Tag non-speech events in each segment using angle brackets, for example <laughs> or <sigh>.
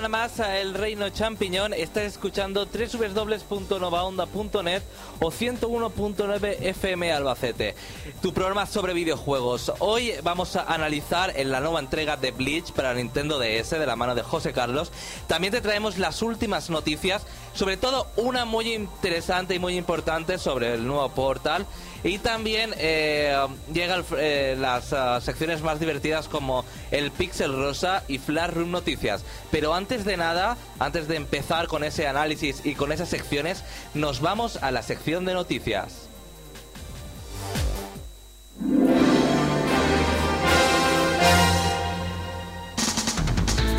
Semana más a El Reino Champiñón. Estás escuchando www.novaonda.net o 101.9 FM Albacete. Tu programa sobre videojuegos. Hoy vamos a analizar en la nueva entrega de Bleach para Nintendo DS de la mano de José Carlos. También te traemos las últimas noticias, sobre todo una muy interesante y muy importante sobre el nuevo Portal. Y también eh, llegan eh, las ah, secciones más divertidas como el Pixel Rosa y Flash Room Noticias. Pero antes de nada, antes de empezar con ese análisis y con esas secciones, nos vamos a la sección de noticias.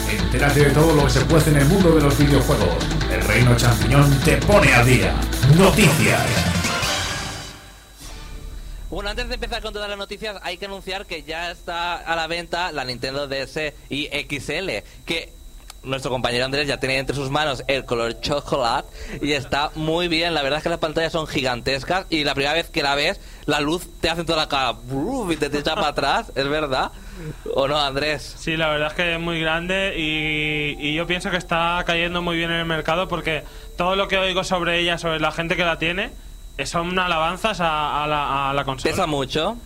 Entérate de todo lo que se puede en el mundo de los videojuegos. El Reino Champiñón te pone a día. Noticias. Bueno, antes de empezar con todas las noticias, hay que anunciar que ya está a la venta la Nintendo DS y XL, que nuestro compañero Andrés ya tiene entre sus manos el color chocolate y está muy bien. La verdad es que las pantallas son gigantescas y la primera vez que la ves, la luz te hace toda la cara y te echa para atrás, ¿es verdad? ¿O no, Andrés? Sí, la verdad es que es muy grande y, y yo pienso que está cayendo muy bien en el mercado porque todo lo que oigo sobre ella, sobre la gente que la tiene, son alabanzas a, a la, a la consola. Pesa mucho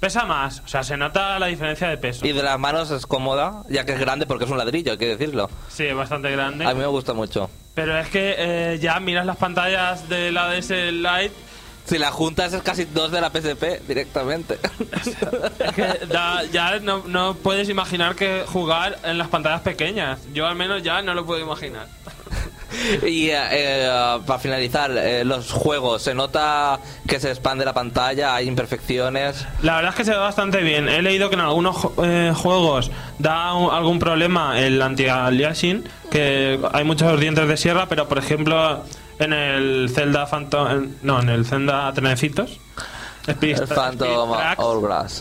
Pesa más, o sea, se nota la diferencia de peso. y de las manos es cómoda, ya que es grande porque es un ladrillo, hay que decirlo. Sí, es bastante grande. A mí me gusta mucho. Pero es que eh, ya miras las pantallas de la DS Lite Si la juntas es casi dos de la PSP directamente. <laughs> Es que da- ya no, no puedes imaginar que jugar en las pantallas pequeñas. Yo al menos ya no lo puedo imaginar. <laughs> Y eh, eh, para finalizar, eh, los juegos, ¿se nota que se expande la pantalla? ¿Hay imperfecciones? La verdad es que se ve bastante bien. He leído que en algunos eh, juegos da un- algún problema el anti-aliasing, que hay muchos dientes de sierra, pero por ejemplo en el Zelda Phantom... en- no, en el Zelda Trenecitos. Spirit, El Phantom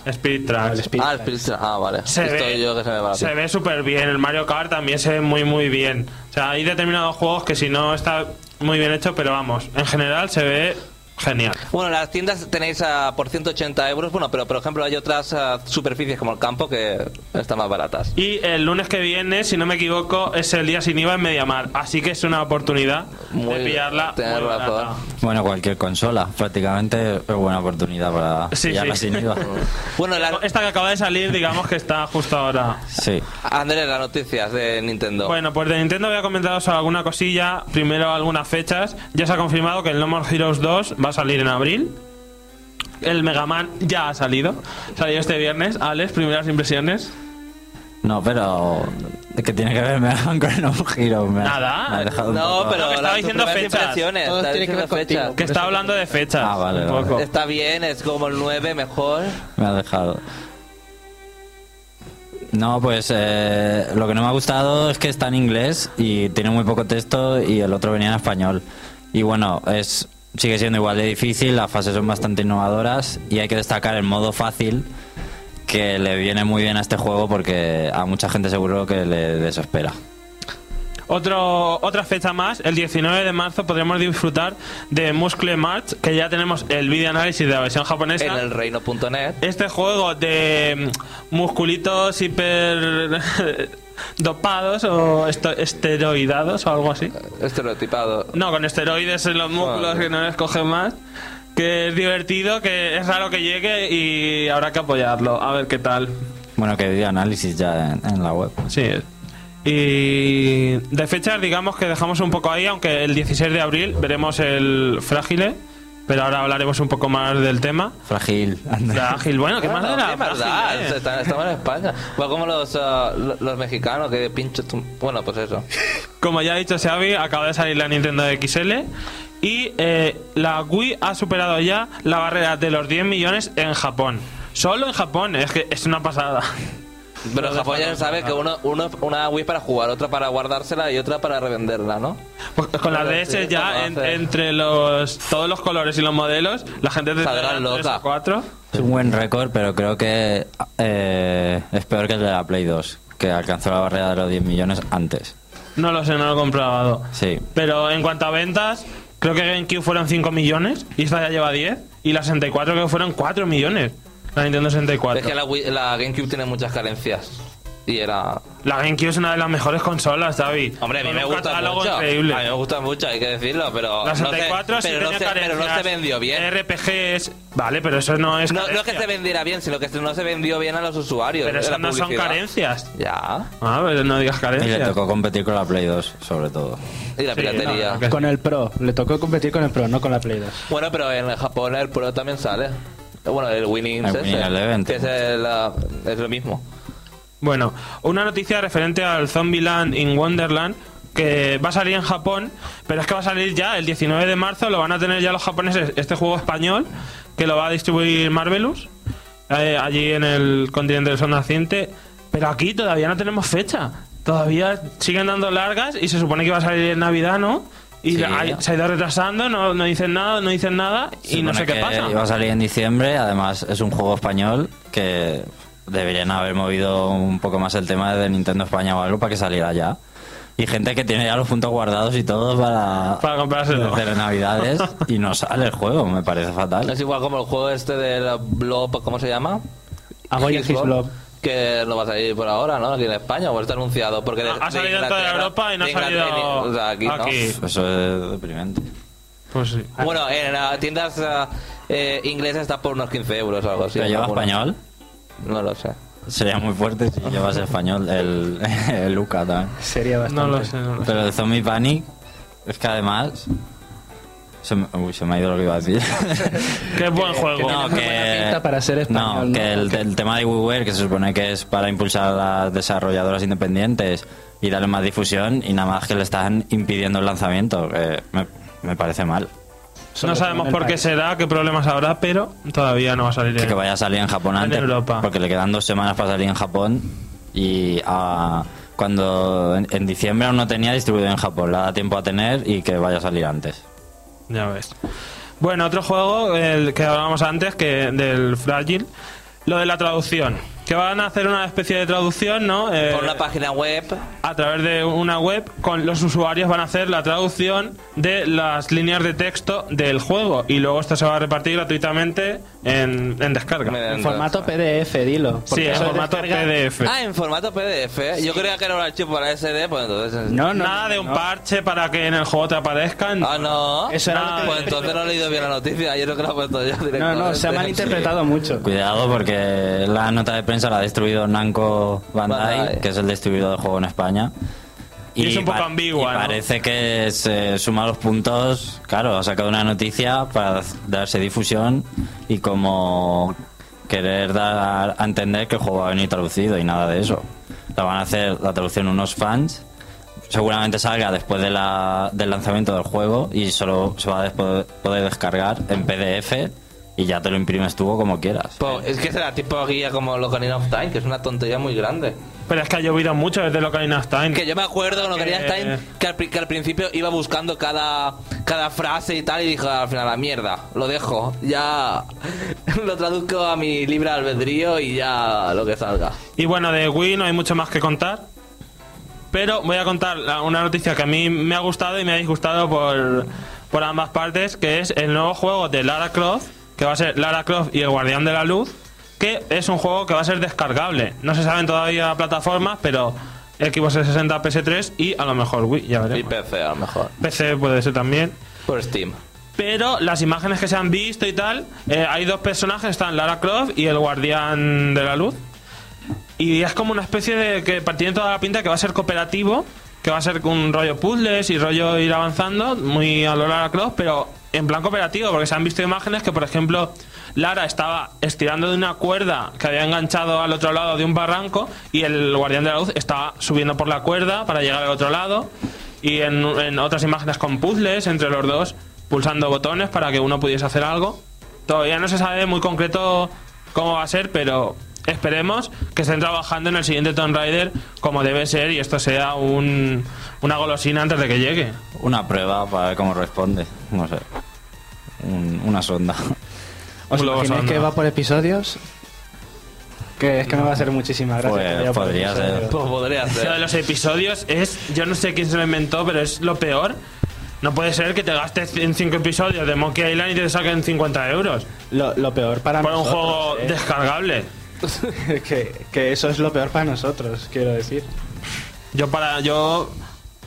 Spirit Tracks-. Spirit. Ah, Spirit Tracks. Ah, vale. se Estoy ve, yo que se me va la se ve súper bien. El Mario Kart también se ve muy, muy bien. Sea, hay determinados juegos que si no está muy bien hecho, pero vamos, en general se ve genial. Bueno, las tiendas tenéis ah, por 180 euros, bueno, pero por ejemplo hay otras ah, superficies como el campo que están más baratas. Y el lunes que viene, si no me equivoco, es el día sin IVA en Mediamar. Así que es una oportunidad Muy- de pillarla. muy razón. Bueno, cualquier consola, prácticamente es buena oportunidad para Sí, pillarla sí. sin IVA. <laughs> Bueno, la- Esta que acaba de salir, digamos que está justo ahora. Sí. Andrés, las noticias de Nintendo. Bueno, pues de Nintendo voy a comentaros alguna cosilla. Primero algunas fechas. Ya se ha confirmado que el No More Heroes 2 va a salir en abril. El Mega Man ya ha salido. Salió este viernes. Alex, primeras impresiones. No, pero. ¿Qué tiene que ver Mega Man con el No Hero? Me ha- Nada. me ha dejado un no, poco- pero estaba las diciendo primeras fechas. impresiones, Todo está tiene que ver diciendo fechas. contigo. Que está hablando de fechas. Ah, vale, un vale. poco. Está bien, es como el 9 mejor. Me ha dejado. No, pues eh, lo que no me ha gustado es que está en inglés y tiene muy poco texto y el otro venía en español. Y bueno, es sigue siendo igual de difícil, las fases son bastante innovadoras y hay que destacar el modo fácil que le viene muy bien a este juego porque a mucha gente seguro que le desespera. Otro, otra fecha más, el 19 de marzo podremos disfrutar de Muscle March, que ya tenemos el vídeo análisis de la versión japonesa. En el reino.net. Este juego de mm, musculitos hiper dopados o esto- esteroidados o algo así. Estereotipado. No, con esteroides en los músculos que no les cogen más. Que es divertido, que es raro que llegue y habrá que apoyarlo. A ver qué tal. Bueno, que di análisis ya en, en la web. Sí. Y de fechas, digamos que dejamos un poco ahí, aunque el 16 de abril veremos el Frágile, pero ahora hablaremos un poco más del tema. Frágil. Frágil, bueno, ¿qué más Bueno, era? eh. estamos en España. Igual como los, lo- los mexicanos que pincho. tu- Bueno, pues eso. <laughs> Como ya ha dicho Xavi, acaba de salir la Nintendo XL y eh, la Wii ha superado ya la barrera de los 10 millones en Japón. Solo en Japón, es que es una pasada. Pero en Japón ya se sabe que uno, uno, una Wii para jugar, otra para guardársela y otra para revenderla, ¿no? Pues con la Pero DS sí, ya entre los todos los colores y los modelos, la gente de Saldrán loca. 4 Es un buen récord, pero creo que eh, es peor que el de la Play 2, que alcanzó la barrera de los 10 millones antes. No lo sé, no lo he comprobado. Sí. Pero en cuanto a ventas, creo que GameCube fueron 5 millones y esta ya lleva 10. Y la 64 creo que fueron 4 millones. La Nintendo 64. Es que la, Wii- la GameCube tiene muchas carencias. Y era. La GameCube es una de las mejores consolas, David. Hombre, a mí Con me gusta mucho. increíble. A mí me gusta mucho, hay que decirlo, pero. La no se- 64 sí pero, no se, pero no se carencias. vendió bien. RPGs, vale, pero eso no es No, no es que se vendiera bien, sino que no se vendió bien a los usuarios. Pero eso la no son carencias. Ya. Ah, pero no digas Y le carencias. tocó competir con la Play 2, sobre todo. Y la Sí, piratería. Con el Pro. Le tocó competir con el Pro, no con la Play 2. Bueno, pero en Japón el Pro también sale. Bueno, el Winning, El ese, Winning Eleven. que es, el, es lo mismo. Bueno, una noticia referente al Zombieland in Wonderland que va a salir en Japón, pero es que va a salir ya el 19 de marzo, lo van a tener ya los japoneses, este juego español, que lo va a distribuir Marvelous, eh, allí en el continente del sol naciente, pero aquí todavía no tenemos fecha, todavía siguen dando largas y se supone que va a salir en Navidad, ¿no? Y Sí. hay- se ha ido retrasando, no, no dicen nada, no dicen nada y no sé qué que pasa. Iba a salir en diciembre, además es un juego español que deberían haber movido un poco más el tema de Nintendo España o algo para que saliera ya. Y gente que tiene ya los puntos guardados y todo para, Para comprárselo. hacer navidades y no sale el juego, me parece fatal. Es igual como el juego este del Blob, ¿cómo se llama? A Boy and His Blob. Que no va a salir por ahora, ¿no? Aquí en España, o está anunciado. Porque de- Ha salido en toda Europa y no ha salido o sea, aquí, ¿no? Eso es deprimente. Pues sí. Bueno, en las tiendas eh, inglesas está por unos 15 euros o algo así. ¿Pero lleva alguna. español? No lo sé. Sería muy fuerte si <laughs> llevase español el, el Luca también. Sería bastante. No lo sé, no lo sé. Pero el Zombie Panic es que además... Se me, uy, se me ha ido lo que iba a decir. <laughs> Qué buen juego. No, que, pinta para ser español, no, que ¿no? el, el tema de WiiWare, que se supone que es para impulsar a las desarrolladoras independientes y darle más difusión, y nada más que le están impidiendo el lanzamiento, que me, me parece mal. Sobre No sabemos por qué país. será, qué problemas habrá, pero todavía no va a salir. Que, en- que vaya a salir en Japón En antes, Europa. porque le quedan dos semanas para salir en Japón, y ah, cuando en, en diciembre aún no tenía distribuido en Japón, le da tiempo a tener y que vaya a salir antes. Ya ves. Bueno, otro juego, el que hablábamos antes, que del Fragile, lo de la traducción. Que van a hacer una especie de traducción, ¿no? Eh, Por una página web. a través de una web, con los usuarios van a hacer la traducción de las líneas de texto del juego. Y luego esto se va a repartir gratuitamente en, en descarga. En formato PDF, dilo. Sí, en formato descarga- PDF. Ah, en formato PDF. Yo creía que era un archivo para SD, pues entonces. No, no. Nada de un no. parche para que en el juego te aparezcan. Ah, no. Eso era Nada, Pues entonces no he leído bien la noticia. Yo creo que lo he puesto yo directamente. No, no, se ha malinterpretado mucho. Cuidado porque la nota de prensa la ha destruido Namco Bandai, Bandai. que es el distribuidor del juego en España. Y es un poco ambigua, y ¿no? parece que se suma los puntos, claro, ha sacado una noticia para darse difusión y como querer dar a entender que el juego va a venir traducido y nada de eso. La van a hacer la traducción unos fans. Seguramente salga después de la- del lanzamiento del juego y solo se va a poder descargar en PDF y ya te lo imprimes tú como quieras. Pues es que será tipo guía como Ocarina of Time, que es una tontería muy grande. Pero es que ha llovido mucho desde Ocarina of Time. Que yo me acuerdo con Ocarina of Que- Time que al, que al principio iba buscando cada, cada frase y tal y dijo al final la mierda, lo dejo, ya <laughs> lo traduzco a mi libre albedrío y ya lo que salga. Y bueno, de Wii no hay mucho más que contar. Pero voy a contar una noticia que a mí me ha gustado y me ha disgustado por, por ambas partes, que es el nuevo juego de Lara Croft, que va a ser Lara Croft y el Guardián de la Luz, que es un juego que va a ser descargable. No se saben todavía plataformas, pero Xbox 360, PS3 y a lo mejor Wii, ya Y veremos. PC a lo mejor. PC puede ser también. Por Steam. Pero las imágenes que se han visto y tal, eh, hay dos personajes, están Lara Croft y el Guardián de la Luz. Y es como una especie de que tiene toda la pinta que va a ser cooperativo, que va a ser un rollo puzzles y rollo ir avanzando, muy a lo Lara Croft, pero en plan cooperativo, porque se han visto imágenes que, por ejemplo, Lara estaba estirando de una cuerda que había enganchado al otro lado de un barranco y el Guardián de la Luz estaba subiendo por la cuerda para llegar al otro lado. Y en, otras imágenes con puzzles entre los dos, pulsando botones para que uno pudiese hacer algo. Todavía no se sabe muy concreto cómo va a ser, pero esperemos que estén trabajando en el siguiente Tomb Raider como debe ser y esto sea un, una golosina antes de que llegue. Una prueba para ver cómo responde. No sé. Un- una sonda. ¿Os Un imagináis sonda. que va por episodios? Que es que me va a hacer muchísima gracia. Pues podría ser. Pues podría Lo de ser. los episodios es, yo no sé quién se lo inventó, pero es lo peor. No puede ser que te gastes en 5 episodios de Monkey Island y te saquen 50 euros Lo, lo peor para por un nosotros, juego ¿eh? descargable. <laughs> que, que eso es lo peor para nosotros, quiero decir. Yo para yo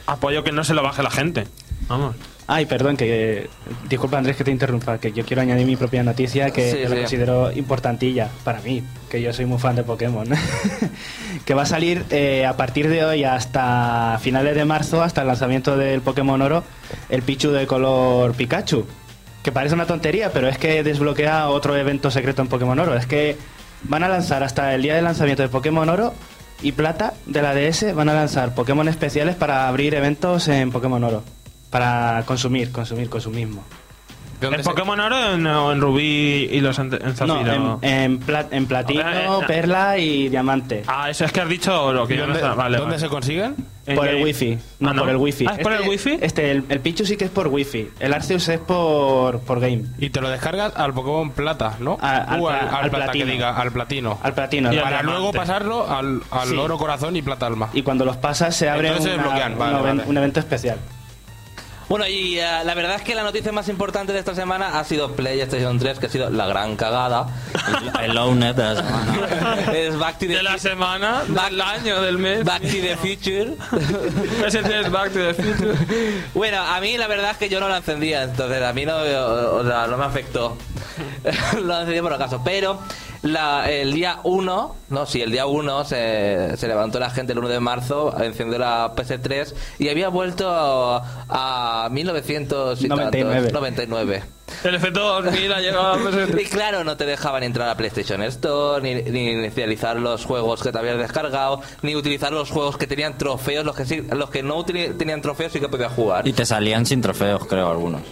apoyo que no se lo baje la gente. Vamos. Ay, perdón, que disculpa Andrés que te interrumpa, que yo quiero añadir mi propia noticia que Sí, yo la considero importantilla para mí, que yo soy muy fan de Pokémon. <laughs> que va a salir eh, a partir de hoy hasta finales de marzo, hasta el lanzamiento del Pokémon Oro, el Pichu de color Pikachu. Que parece una tontería, pero es que desbloquea otro evento secreto en Pokémon Oro. Es que van a lanzar hasta el día de lanzamiento de Pokémon Oro y Plata de la DS, van a lanzar Pokémon especiales para abrir eventos en Pokémon Oro. Para consumir, consumir, consumismo. ¿De dónde ¿En Pokémon Oro o en, o en Rubí y los en, en No, en, en, pla- en platino, Eh, eh, perla y diamante. Ah, eso es que has dicho oro. Que ¿Y yo no dónde, sé- vale, dónde vale. se consiguen? En por el Game- wifi. No, Ah, ¿no? por el wifi. Ah, ¿es por el Este- wifi? Este, el, el Pichu sí que es por wifi. El Arceus es por, por game. Y te lo descargas al Pokémon Plata, ¿no? A- al Uh, pla- al Plata, platino. que diga, al Platino. Al platino. Y Para luego pasarlo al, al Sí. Oro Corazón y Plata Alma. Y cuando los pasas se abre Entonces se una- desbloquean, vale, un, even- vale. un evento especial. Bueno, y eh, la verdad es que la noticia más importante de esta semana ha sido PlayStation 3, que ha sido la gran cagada. <laughs> El Ownet de la semana. <laughs> es Back to the, De la semana, Back- del año, del mes. Back to the Future. <laughs> Ese sí es Back to the Future. bueno, a mí la verdad es que yo no la encendía, entonces a mí no, o sea, no me afectó. la encendí por acaso, pero la, el día 1, no, sí, el día 1 se, se levantó la gente el 1 de marzo, encendió la PS3 y había vuelto a, 1900 y tantos, 99. 99. El efecto 2000 ha llegado a <laughs> Y claro, no te dejaban entrar a PlayStation Store, ni, ni inicializar los juegos que te habías descargado, ni utilizar los juegos que tenían trofeos, los que sí, los que no tenían trofeos sí que podías jugar. Y te salían sin trofeos, creo, algunos.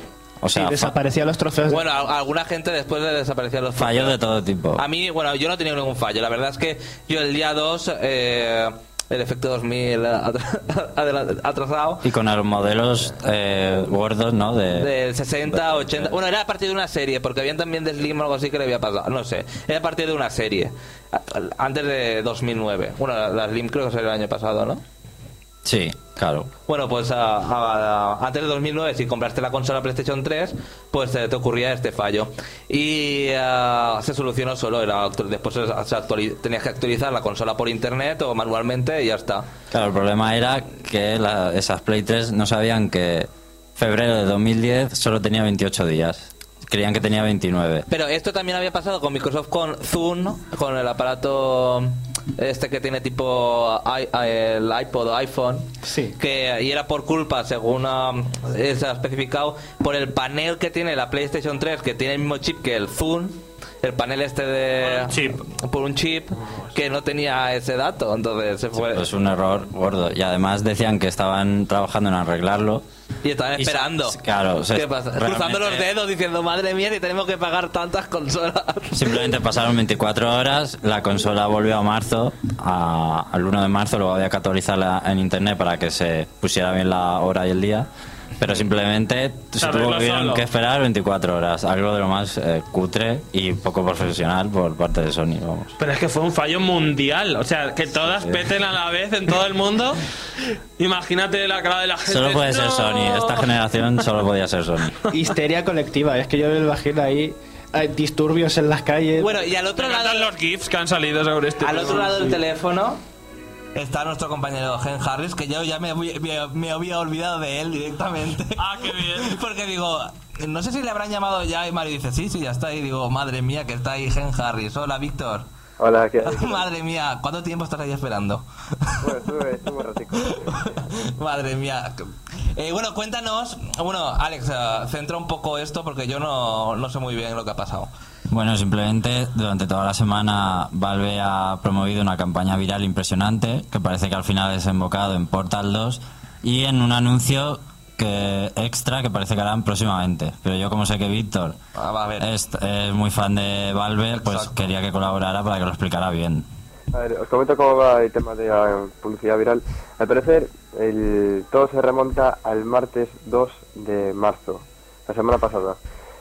O Sí, sea, fa- desaparecían los trofeos. Bueno, a- alguna gente después de desaparecer los fallos de trofeos. todo tipo. A mí, bueno, yo no he tenido ningún fallo. La verdad es que yo el día 2, eh, el efecto 2000 atra- <laughs> adela- atrasado, Y con los modelos eh, gordos, ¿no? De, del 60, 80. Bueno, era a partir de una serie, porque habían también de Slim o algo así que le había pasado. No sé, era a partir de una serie. Antes de 2009. Bueno, la, la Slim creo que salió el año pasado, ¿no? Sí, claro. Bueno, pues a- a- a- antes de 2009, si compraste la consola PlayStation 3, pues eh, te ocurría este fallo. Y ah, se solucionó solo. Era, después se tenías que actualizar la consola por internet o manualmente y ya está. Claro, el problema era que la- esas Play 3 no sabían que febrero de 2010 solo tenía 28 días. Creían que tenía 29. Pero esto también había pasado con Microsoft con Zoom, con el aparato este que tiene tipo i- el iPod o iPhone. Sí. Que, y era por culpa, según um, se ha especificado, por el panel que tiene la PlayStation 3, que tiene el mismo chip que el Zoom. El panel este de. Por un chip. Por un chip que no tenía ese dato. Entonces se fue. Pues un error gordo. Y además decían que estaban trabajando en arreglarlo. y estaban y esperando. claro, se- ¿Qué pasa? Cruzando los dedos diciendo, madre mía, que tenemos que pagar tantas consolas. <laughs> Simplemente pasaron 24 horas, la consola volvió a marzo, a- al 1 de marzo, luego había que actualizarla en internet para que se pusiera bien la hora y el día, pero simplemente se tuvieron solo. que esperar 24 horas, algo de lo más eh, cutre y poco profesional por parte de Sony, vamos. Pero es que fue un fallo mundial. O sea, que todas peten a la vez en todo el mundo. <laughs> Imagínate la cara de la gente. Solo puede ser ¡No! Sony, esta generación solo podía ser Sony. Histeria colectiva. Es que yo veo el bajil ahí. Hay disturbios en las calles. Bueno, y al Me otro lado. los GIFs que han salido sobre este. Al otro lado del teléfono está nuestro compañero Gen Harris, que yo ya me, había- me- me había olvidado de él directamente. <laughs> Ah, qué bien. <laughs> Porque digo, no sé si le habrán llamado ya y Mario dice, sí, sí, ya está. Y digo, madre mía, que está ahí Gen Harris. Hola, Víctor. Hola, ¿qué <laughs> hay? madre mía, ¿cuánto tiempo estás ahí esperando? Bueno, estuve, estuve un ratico. madre mía. Eh, bueno, cuéntanos. Bueno, Alex, eh, centra un poco esto porque yo no, no sé muy bien lo que ha pasado. Bueno, simplemente durante toda la semana Valve ha promovido una campaña viral impresionante que parece que al final ha desembocado en Portal 2 y en un anuncio que extra que parece que harán próximamente. Pero yo como sé que Víctor Ah, va a ver. es, es muy fan de Valve, pues quería que colaborara para que lo explicara bien. A ver, os comento cómo va el tema de la publicidad viral. Al parecer, el, todo se remonta al martes 2 de marzo, la semana pasada.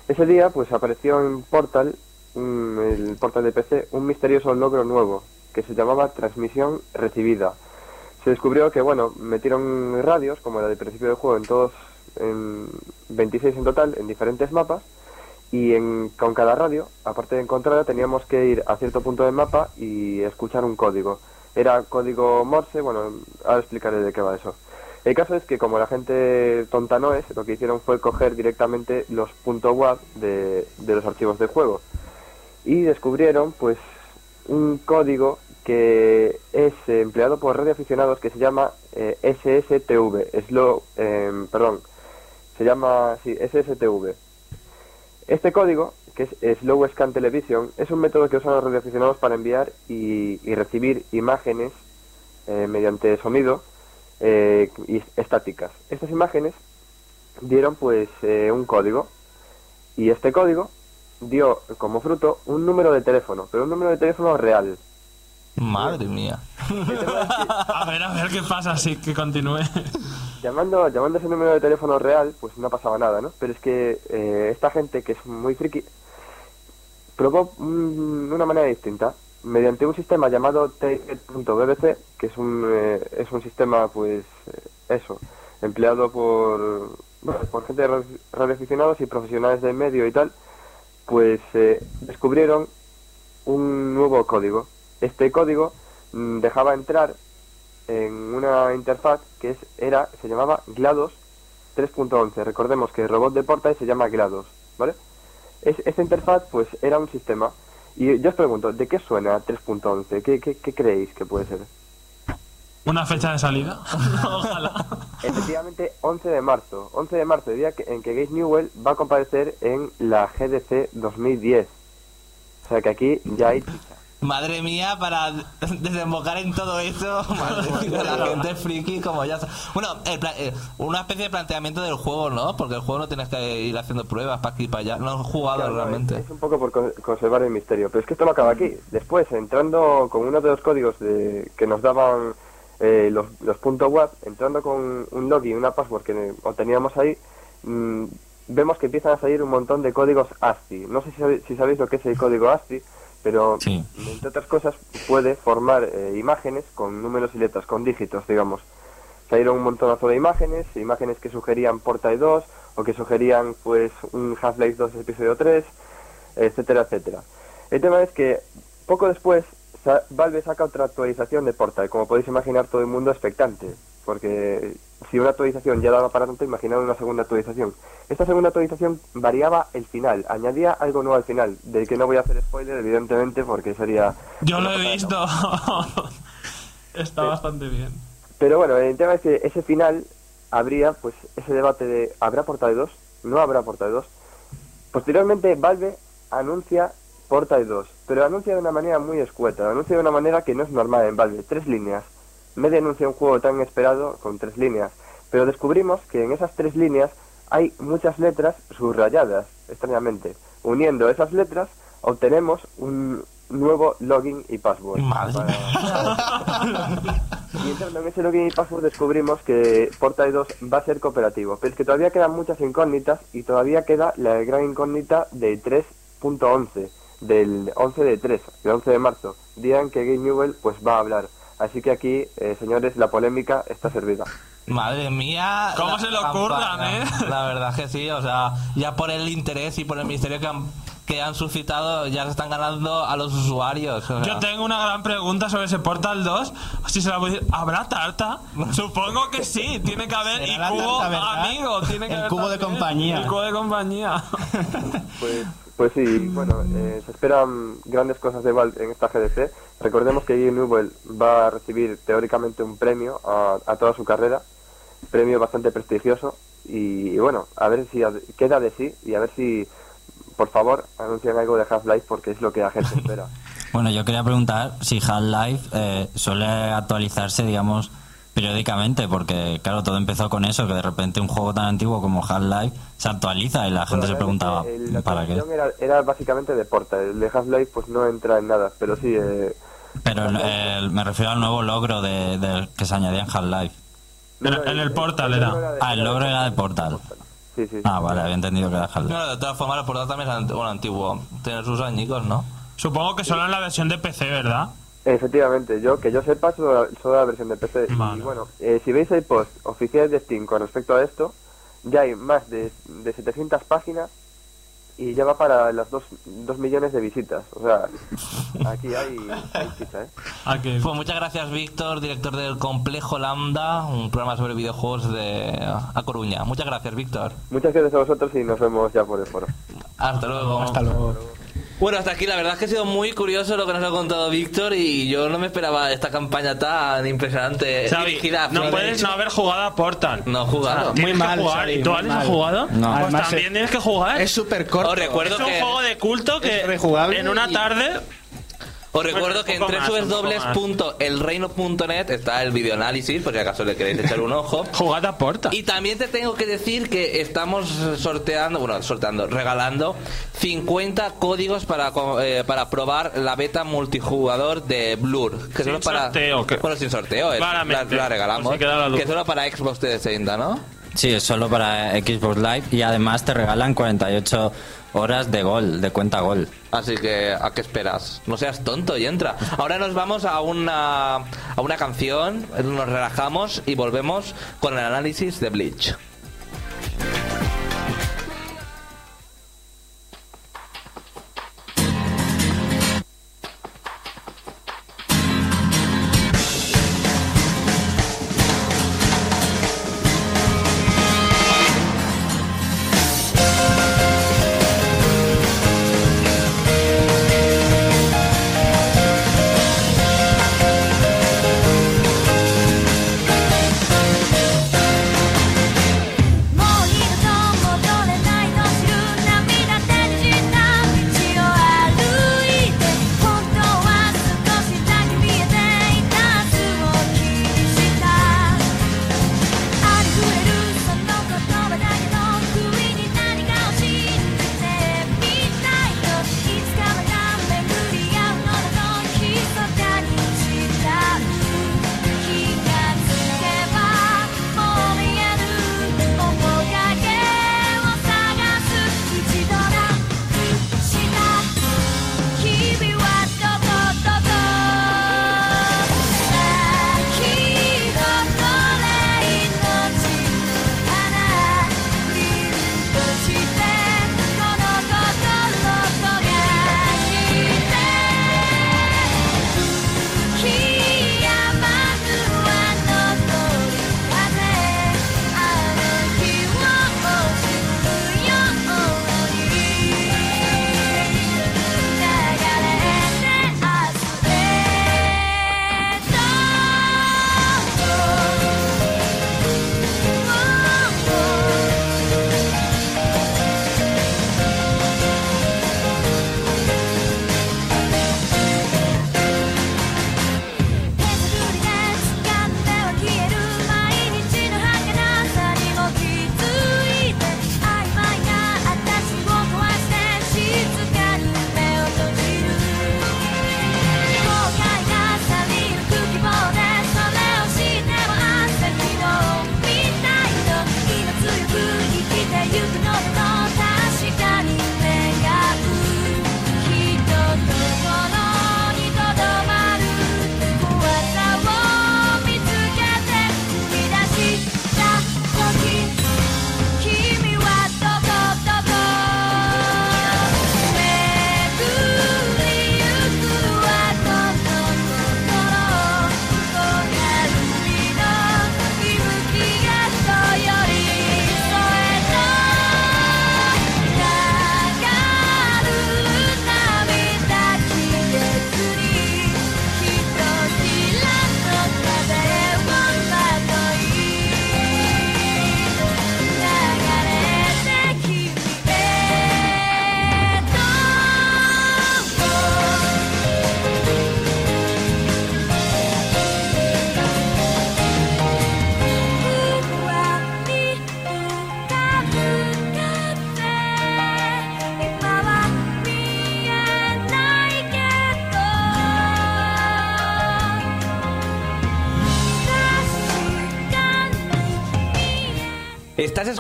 Ese día, pues apareció en Portal, mm, el portal de PC, un misterioso logro nuevo que se llamaba transmisión recibida. Se descubrió que, bueno, metieron radios, como la del principio del juego, en todos, en 26 en total, en diferentes mapas, y en, con cada radio, aparte de encontrarla, teníamos que ir a cierto punto del mapa y escuchar un código. Era código Morse, bueno, ahora explicaré de qué va eso. El caso es que como la gente tonta no es, lo que hicieron fue coger directamente los .wav de, de los archivos de juego y descubrieron pues un código que es empleado por radioaficionados que se llama eh, SSTV, slow, em, perdón, se llama SSTV. Este código, que es Slow Scan Television, es un método que usan los radioaficionados para enviar y, y recibir imágenes eh, mediante sonido eh, y estáticas. Estas imágenes dieron pues eh, un código y este código dio como fruto un número de teléfono, pero un número de teléfono real. Madre mía. A ver, a ver qué pasa, así que continúe. Llamando, llamando ese número de teléfono real, pues no pasaba nada, ¿no? Pero es que eh, esta gente, que es muy friki, probó mm, una manera distinta. Mediante un sistema llamado Takeit.bbc, que es un, eh, es un sistema, pues, eh, eso, empleado por, bueno, por gente de y profesionales del medio y tal, pues eh, descubrieron un nuevo código. Este código mm, dejaba entrar en una interfaz que es, era, se llamaba GLaDOS 3.11. Recordemos que el robot de Porta se llama GLaDOS, ¿vale? Es, esta interfaz pues era un sistema. Y yo os pregunto, ¿de qué suena 3.11? ¿Qué, qué, qué creéis que puede ser? ¿Una fecha de salida? <laughs> Ojalá. Efectivamente, 11 de marzo. 11 de marzo, el día que- en que Gabe Newell va a comparecer en la GDC 2010. O sea que aquí ya hay chicha. Madre mía, para <laughs> desembocar en todo eso, <laughs> madre mía, la gente friki como ya... Bueno, el eh, una especie de planteamiento del juego, ¿no? Porque el juego no tienes que ir haciendo pruebas para aquí y para allá. No he jugado Claro, no, realmente. Es, es un poco por con- conservar el misterio. Pero es que esto no acaba aquí. Después, entrando con uno de los códigos de, que nos daban eh, los, los puntos web, entrando con un login, una password que obteníamos ahí, mm, vemos que empiezan a salir un montón de códigos ASCII. No sé si, si sabéis lo que es el código ASCII, pero Sí. entre otras cosas puede formar eh, imágenes con números y letras, con dígitos, digamos. Salieron un montonazo de imágenes, imágenes que sugerían Portal 2 o que sugerían pues un Half-Life 2 episodio 3, etcétera, etcétera. El tema es que poco después Valve saca otra actualización de Portal, como podéis imaginar todo el mundo expectante, porque si una actualización ya daba para tanto, imaginad una segunda actualización. Esta segunda actualización variaba el final, añadía algo nuevo al final, del que no voy a hacer spoiler evidentemente porque sería... Yo lo he visto. <laughs> Está bastante bien. Pero bueno, el tema es que ese final habría pues ese debate de ¿habrá Portal 2? ¿No habrá Portal 2? Posteriormente Valve anuncia Portal 2, pero anuncia de una manera muy escueta, anuncia de una manera que no es normal en Valve, tres líneas. Media anuncia un juego tan esperado con tres líneas, pero descubrimos que en esas tres líneas hay muchas letras subrayadas, extrañamente. Uniendo esas letras obtenemos un nuevo login y password. Madre <laughs> y entrando en ese login y password descubrimos que Portal 2 va a ser cooperativo, pero es que todavía quedan muchas incógnitas y todavía queda la gran incógnita de 3.11, del 11 de 3, del 11 de marzo, día en que Game Newell pues va a hablar. Así que aquí, eh, señores, la polémica está servida. Madre mía. ¿Cómo la se lo ocurran, eh? <laughs> La verdad que sí, o sea, ya por el interés y por el misterio que han, que han suscitado, ya se están ganando a los usuarios. o sea. Yo tengo una gran pregunta sobre ese Portal 2. Si se la voy a decir, ¿habrá tarta? <laughs> Supongo que sí. Tiene que haber. Y cubo, tarta, amigo. Tiene que El haber cubo de también. compañía. El cubo de compañía. <laughs> Pues, pues sí, bueno, eh, se esperan grandes cosas de Valve en esta GDC. Recordemos que Game Newell va a recibir teóricamente un premio a, a toda su carrera, premio bastante prestigioso. Y, y bueno, a ver si queda de sí y a ver si, por favor, anuncian algo de Half-Life porque es lo que la gente <laughs> espera. Bueno, yo quería preguntar si Half-Life eh, suele actualizarse, digamos, periódicamente, porque claro, todo empezó con eso, que de repente un juego tan antiguo como Half-Life se actualiza y la gente se preguntaba, el- ¿para qué? Era, era básicamente de Porta, el de Half-Life pues no entra en nada, pero sí... Eh, Pero el- el- me refiero al nuevo logro de, de- que se añadía en Half-Life. no, En- no, en el Portal era. de- Ah, el logro era de Portal. Sí, sí. sí. Ah, vale, había entendido que era Half-Life. No, de todas formas, el portal también es bueno, antiguo. Tiene sus añicos, ¿no? Supongo que solo en la versión de PC, ¿verdad? Efectivamente, yo que yo sepa solo, solo la versión de PC. Vale. Y bueno, eh, si veis el post oficial de Steam con respecto a esto, ya hay más de, de 700 páginas y ya va para las 2 dos, millones de visitas. O sea, <laughs> aquí hay, hay chicha, ¿eh? Ah, que- Pues muchas gracias, Víctor, director del Complejo Lambda, un programa sobre videojuegos de A Coruña. Muchas gracias, Víctor. Muchas gracias a vosotros y nos vemos ya por el foro. Hasta luego. Hasta luego. Bueno, hasta aquí la verdad es que ha sido muy curioso lo que nos ha contado Víctor y yo no me esperaba esta campaña tan impresionante. Xavi, dirigida a no puedes no haber jugado a Portal. No he jugado. Muy mal, jugar. Xavi, ¿Y tú, Alex, has mal. jugado? No. Pues Además, también tienes que jugar. Es súper corto. Os recuerdo Es un que juego de culto que es rejugable en una y- tarde os recuerdo que en www.elreino.net está el videoanálisis, por si acaso le queréis echar un ojo. <laughs> jugad a Portal. Y también te tengo que decir que estamos sorteando, bueno, sorteando, regalando 50 códigos para, eh, para probar la beta multijugador de Blur. Que Sin solo para, sorteo, que- Bueno, sin sorteo, eh, la, la regalamos. Duda. que solo para Xbox 360, ¿no? Sí, es solo para Xbox Live y además te regalan 48 horas de gol, de cuenta gol. Así que, ¿a qué esperas? No seas tonto y entra. Ahora nos vamos a una, a una canción, nos relajamos y volvemos con el análisis de Bleach.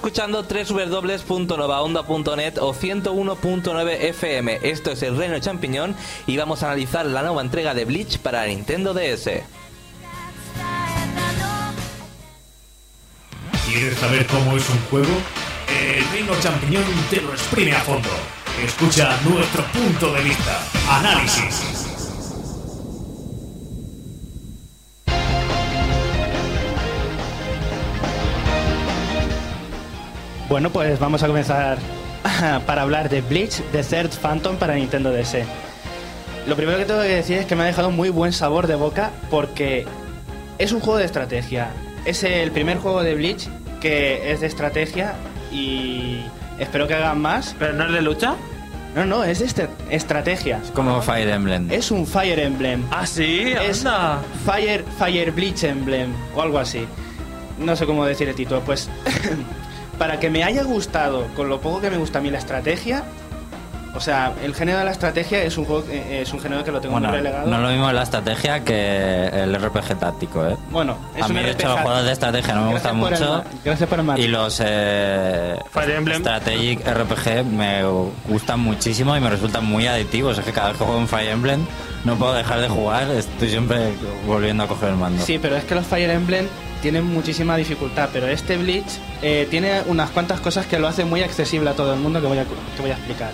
Escuchando www.novaonda.net o 101.9 FM. Esto es El Reino Champiñón y vamos a analizar la nueva entrega de Bleach para Nintendo DS. ¿Quieres saber cómo es un juego? El Reino Champiñón te lo exprime a fondo. Escucha nuestro punto de vista. Análisis. Bueno, pues vamos a comenzar <laughs> para hablar de Bleach, The Third Phantom para Nintendo DS. Lo primero que tengo que decir es que me ha dejado muy buen sabor de boca porque es un juego de estrategia. Es el primer juego de Bleach que es de estrategia y espero que hagan más. ¿Pero no es de lucha? No, no, es de este- estrategia. Como Fire Emblem. Es un Fire Emblem. Ah, sí, Es anda. Fire, Fire Bleach Emblem o algo así. No sé cómo decir el título. Pues <laughs> para que me haya gustado, con lo poco que me gusta a mí la estrategia, o sea, el género de la estrategia es un juego, eh, es un género que lo tengo Bueno, muy relegado. no lo mismo la estrategia que el RPG táctico, ¿eh? Bueno, es a mí, de hecho, los juegos de estrategia no me gustan el mucho. Gracias por el. Y los eh, Fire Emblem. Strategic RPG me gustan muchísimo y me resultan muy adictivos. Es que cada vez que juego en Fire Emblem no puedo dejar de jugar, estoy siempre volviendo a coger el mando. Sí, pero es que los Fire Emblem tienen muchísima dificultad, pero este Bleach eh, tiene unas cuantas cosas que lo hacen muy accesible a todo el mundo que voy a, que voy a explicar.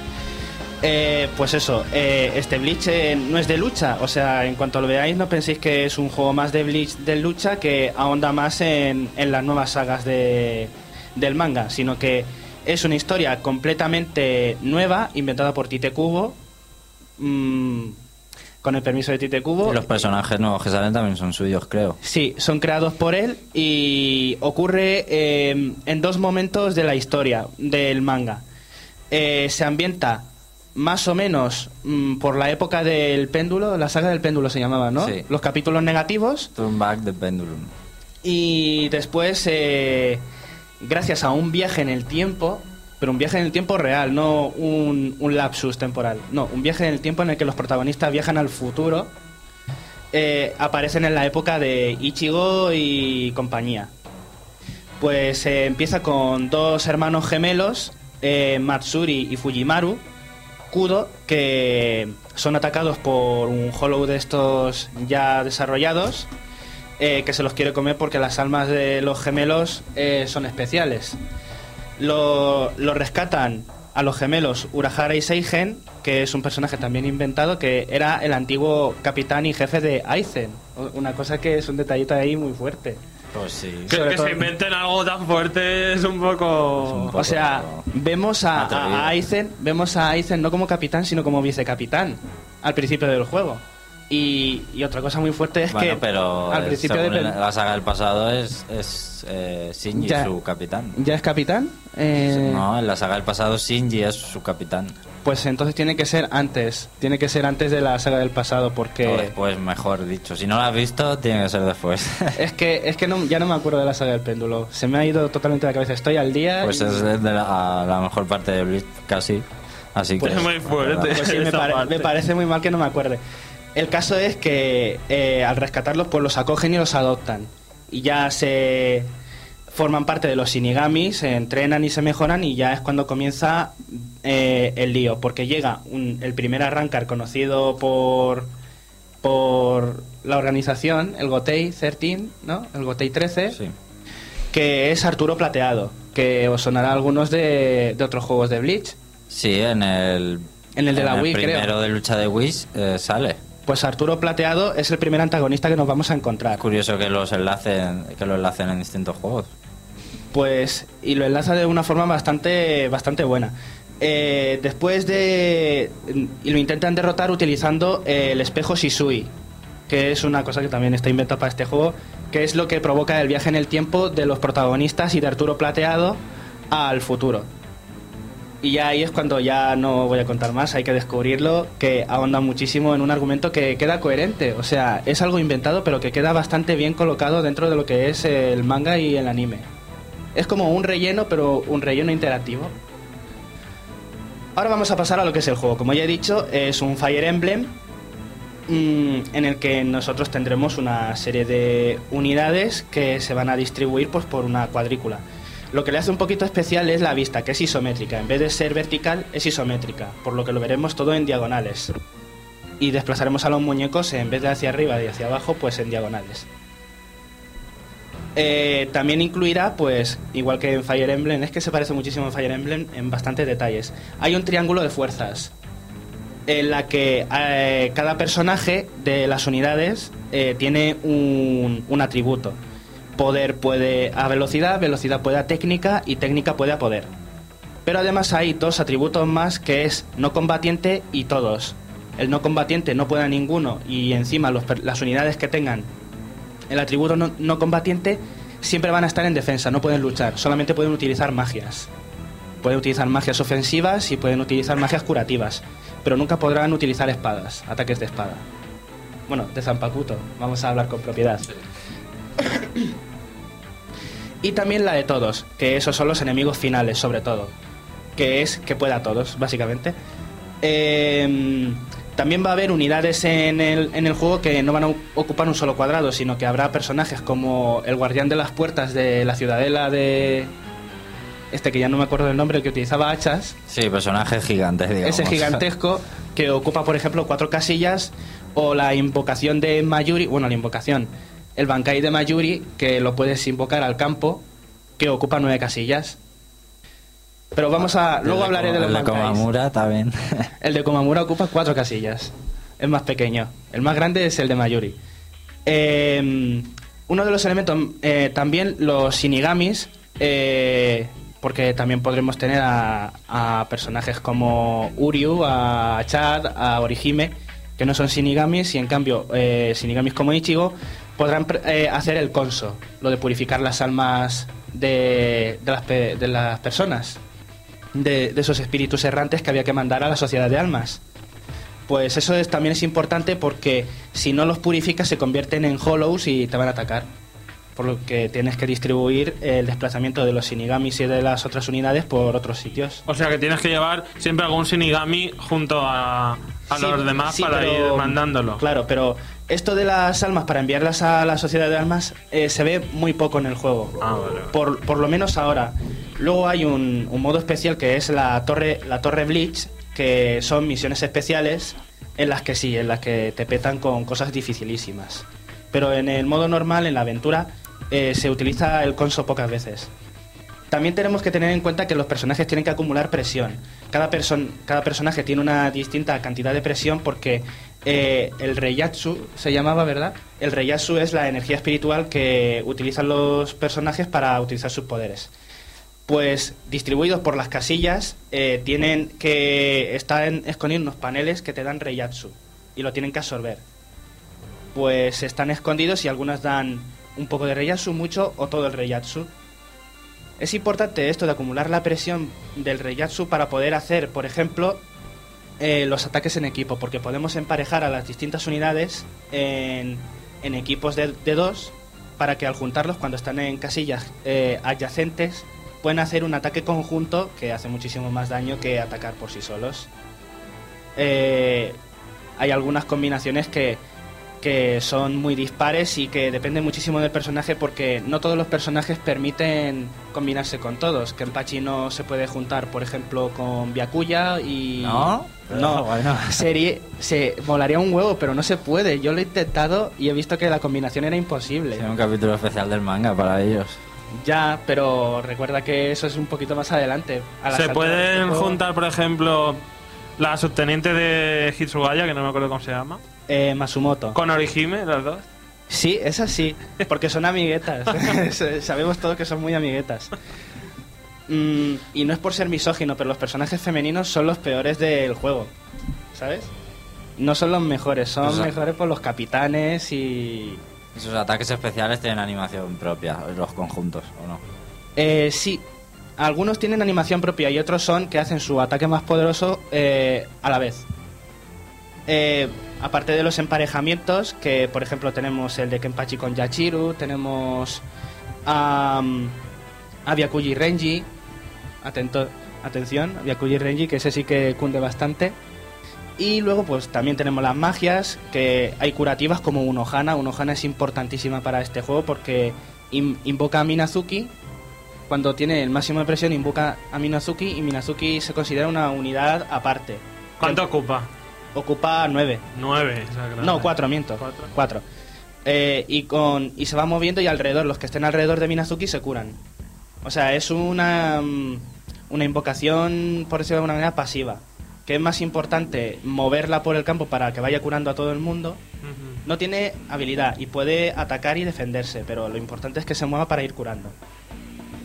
Eh, pues eso, eh, este Bleach eh, no es de lucha, o sea, en cuanto lo veáis no penséis que es un juego más de Bleach de lucha que ahonda más en, en las nuevas sagas de, del manga, sino que es una historia completamente nueva, inventada por Tite Kubo, mm, con el permiso de Tite Kubo. Y los personajes nuevos que salen también son suyos, creo. Sí, son creados por él y ocurre eh, en dos momentos de la historia del manga. Eh, se ambienta más o menos mm, por la época del péndulo, la saga del péndulo se llamaba, ¿no? Sí. Los capítulos negativos Turn Back the Pendulum. y después, eh, gracias a un viaje en el tiempo, pero un viaje en el tiempo real, no un, lapsus temporal, no, un viaje en el tiempo en el que los protagonistas viajan al futuro, eh, aparecen en la época de Ichigo y compañía. Pues eh, empieza con dos hermanos gemelos, eh, Matsuri y Fujimaru, Kudo, que son atacados por un Hollow de estos ya desarrollados, que se los quiere comer porque las almas de los gemelos son especiales. Lo, lo rescatan a los gemelos Urahara y Seigen, que es un personaje también inventado, que era el antiguo capitán y jefe de Aizen. Una cosa que es un detallito ahí muy fuerte. Pues sí. Que, Sobre que todo- se inventen algo tan fuerte es un poco... Es un poco- O sea, vemos a, a Aizen, vemos a Aizen no como capitán, sino como vicecapitán al principio del juego. Y, y otra cosa muy fuerte es Bueno, que pero al principio de la la saga del pasado es, es eh, Shinji Ya. su capitán. ya es capitán, eh, No, en la saga del pasado Shinji es su capitán. pues entonces tiene que ser antes, tiene que ser antes de la saga del pasado O porque después, mejor dicho. Si no lo has visto, tiene que ser después. <laughs> es que es que no, ya no me acuerdo de la saga del péndulo, se me ha ido totalmente la cabeza, estoy al día. pues y- es de la, a la mejor parte de Bleach, casi. Así que. Pues es muy fuerte. Pues sí, me, <laughs> pare- me parece muy mal que no me acuerde. El caso es que eh, al rescatarlos, pues los acogen y los adoptan. Y ya se forman parte de los Shinigami, se entrenan y se mejoran y ya es cuando comienza eh, el lío. Porque llega un- el primer arrancar conocido por por la organización, el Gotei 13, ¿no? El Gotei 13, Sí. que es Arturo Plateado, que os sonará a algunos de, de otros juegos de Bleach. Sí, en el. En el de la Wii, creo. primero de lucha de Wii eh, sale. Pues Arturo Plateado es el primer antagonista que nos vamos a encontrar. Curioso que los enlacen, que lo enlacen en distintos juegos. Pues, y lo enlaza de una forma bastante, bastante buena. Eh, después de. Y lo intentan derrotar utilizando eh, el espejo Shisui, que es una cosa que también está inventada para este juego, que es lo que provoca el viaje en el tiempo de los protagonistas y de Arturo Plateado al futuro. Y ya ahí es cuando ya no voy a contar más, hay que descubrirlo, que ahonda muchísimo en un argumento que queda coherente. O sea, es algo inventado, pero que queda bastante bien colocado dentro de lo que es el manga y el anime. Es como un relleno, pero un relleno interactivo. Ahora vamos a pasar a lo que es el juego. Como ya he dicho, es un Fire Emblem mm, en el que nosotros tendremos una serie de unidades que se van a distribuir pues, por una cuadrícula. Lo que le hace un poquito especial es la vista, que es isométrica. En vez de ser vertical, es isométrica, por lo que lo veremos todo en diagonales. Y desplazaremos a los muñecos en vez de hacia arriba y hacia abajo, pues en diagonales. Eh, también incluirá, pues, igual que en Fire Emblem, es que se parece muchísimo a Fire Emblem en bastantes detalles. Hay un triángulo de fuerzas en la que eh, cada personaje de las unidades eh, tiene un, un atributo. Poder puede a velocidad, velocidad puede a técnica y técnica puede a poder. Pero además hay dos atributos más que es no combatiente y todos. El no combatiente no puede a ninguno y encima los las unidades que tengan el atributo no, no combatiente siempre van a estar en defensa, no pueden luchar, solamente pueden utilizar magias. Pueden utilizar magias ofensivas y pueden utilizar magias curativas, pero nunca podrán utilizar espadas, ataques de espada. Bueno, de Zampacuto, vamos a hablar con propiedad. Y también la de todos, que esos son los enemigos finales, sobre todo. Que es que pueda a todos, básicamente. Em, también va a haber unidades en el, en el juego que no van a ocupar un solo cuadrado, sino que habrá personajes como el guardián de las puertas de la ciudadela de... Este que ya no me acuerdo del nombre, el que utilizaba hachas. Sí, personajes gigantes, digamos. Ese gigantesco que ocupa, por ejemplo, cuatro casillas. O la invocación de Mayuri, bueno, la invocación, el Bankai de Mayuri, que lo puedes invocar al campo, que ocupa nueve casillas. Pero vamos a. Luego de hablaré de los El de. Komamura también. <laughs> El de Komamura ocupa cuatro casillas. Es más pequeño. El más grande es el de Mayuri. Eh, uno de los elementos, eh, también los shinigamis, eh, porque también podremos tener a, a personajes como Uryu, a Chad, a Orihime, que no son shinigamis, y en cambio eh, shinigamis como Ichigo podrán eh, hacer el conso, lo de purificar las almas de, de las, pe- de las personas de, de esos espíritus errantes que había que mandar a la sociedad de almas. Pues eso es, también es importante porque si no los purificas se convierten en hollows y te van a atacar. Por lo que tienes que distribuir el desplazamiento de los shinigamis y de las otras unidades por otros sitios. O sea que tienes que llevar siempre algún Shinigami junto a, a Sí, los demás sí, para pero- ir mandándolo. Claro, pero esto de las almas para enviarlas a la sociedad de almas eh, se ve muy poco en el juego. Ah, vale. Por, por lo menos ahora. Luego hay un, un modo especial que es la torre, la torre Bleach, que son misiones especiales en las que sí, en las que te petan con cosas dificilísimas. Pero en el modo normal, en la aventura, eh, se utiliza el conso pocas veces. También tenemos que tener en cuenta que los personajes tienen que acumular presión. Cada, person- cada personaje tiene una distinta cantidad de presión porque eh, el Reiyatsu se llamaba, ¿verdad? El Reiyatsu es la energía espiritual que utilizan los personajes para utilizar sus poderes. Pues distribuidos por las casillas eh, tienen que estar escondidos unos paneles que te dan Reiyatsu y lo tienen que absorber. Pues están escondidos y algunas dan un poco de Reiyatsu, mucho o todo el Reiyatsu. Es importante esto de acumular la presión del Reiyatsu para poder hacer, por ejemplo, eh, los ataques en equipo, porque podemos emparejar a las distintas unidades en, en equipos de, de dos para que al juntarlos, cuando están en casillas eh, adyacentes, pueden hacer un ataque conjunto que hace muchísimo más daño que atacar por sí solos. Eh, hay algunas combinaciones que, que son muy dispares y que dependen muchísimo del personaje porque no todos los personajes permiten combinarse con todos. Kenpachi no se puede juntar, por ejemplo, con Byakuya y... ¿No? No, <laughs> Bueno. sería, se volaría un huevo, pero no se puede. Yo lo he intentado y he visto que la combinación era imposible. Tiene un capítulo especial del manga para ellos. Ya, pero recuerda que eso es un poquito más adelante. A Se pueden juntar, por ejemplo, la subteniente de Hitsugaya, que no me acuerdo cómo se llama, Eh, Masumoto. con Orihime, las dos. Sí, es así, porque son amiguetas. <laughs> Sabemos todos que son muy amiguetas. Mm, y no es por ser misógino, pero los personajes femeninos son los peores del juego, ¿sabes? No son los mejores, son mejores por los capitanes y... Y sus ataques especiales tienen animación propia, los conjuntos, ¿o no? Eh, sí, algunos tienen animación propia y otros son que hacen su ataque más poderoso eh, a la vez. Eh, aparte de los emparejamientos, que por ejemplo tenemos el de Kenpachi con Yachiru, tenemos a, a Byakuji Renji, atento, atención, Byakuji Renji, que ese sí que cunde bastante. Y luego pues también tenemos las magias, que hay curativas como Unohana. Unohana es importantísima para este juego porque in- invoca a Minazuki. Cuando tiene el máximo de presión invoca a Minazuki y Minazuki se considera una unidad aparte. ¿Cuánto ocupa? Ocupa nueve. Nueve. o sea, que No, cuatro, miento. Cuatro. Cuatro. Eh, y, con, y se va moviendo y alrededor, los que estén alrededor de Minazuki se curan. O sea, es una, mm, una invocación, por decirlo de alguna manera, pasiva. Que es más importante moverla por el campo para que vaya curando a todo el mundo. No tiene habilidad y puede atacar y defenderse, pero lo importante es que se mueva para ir curando.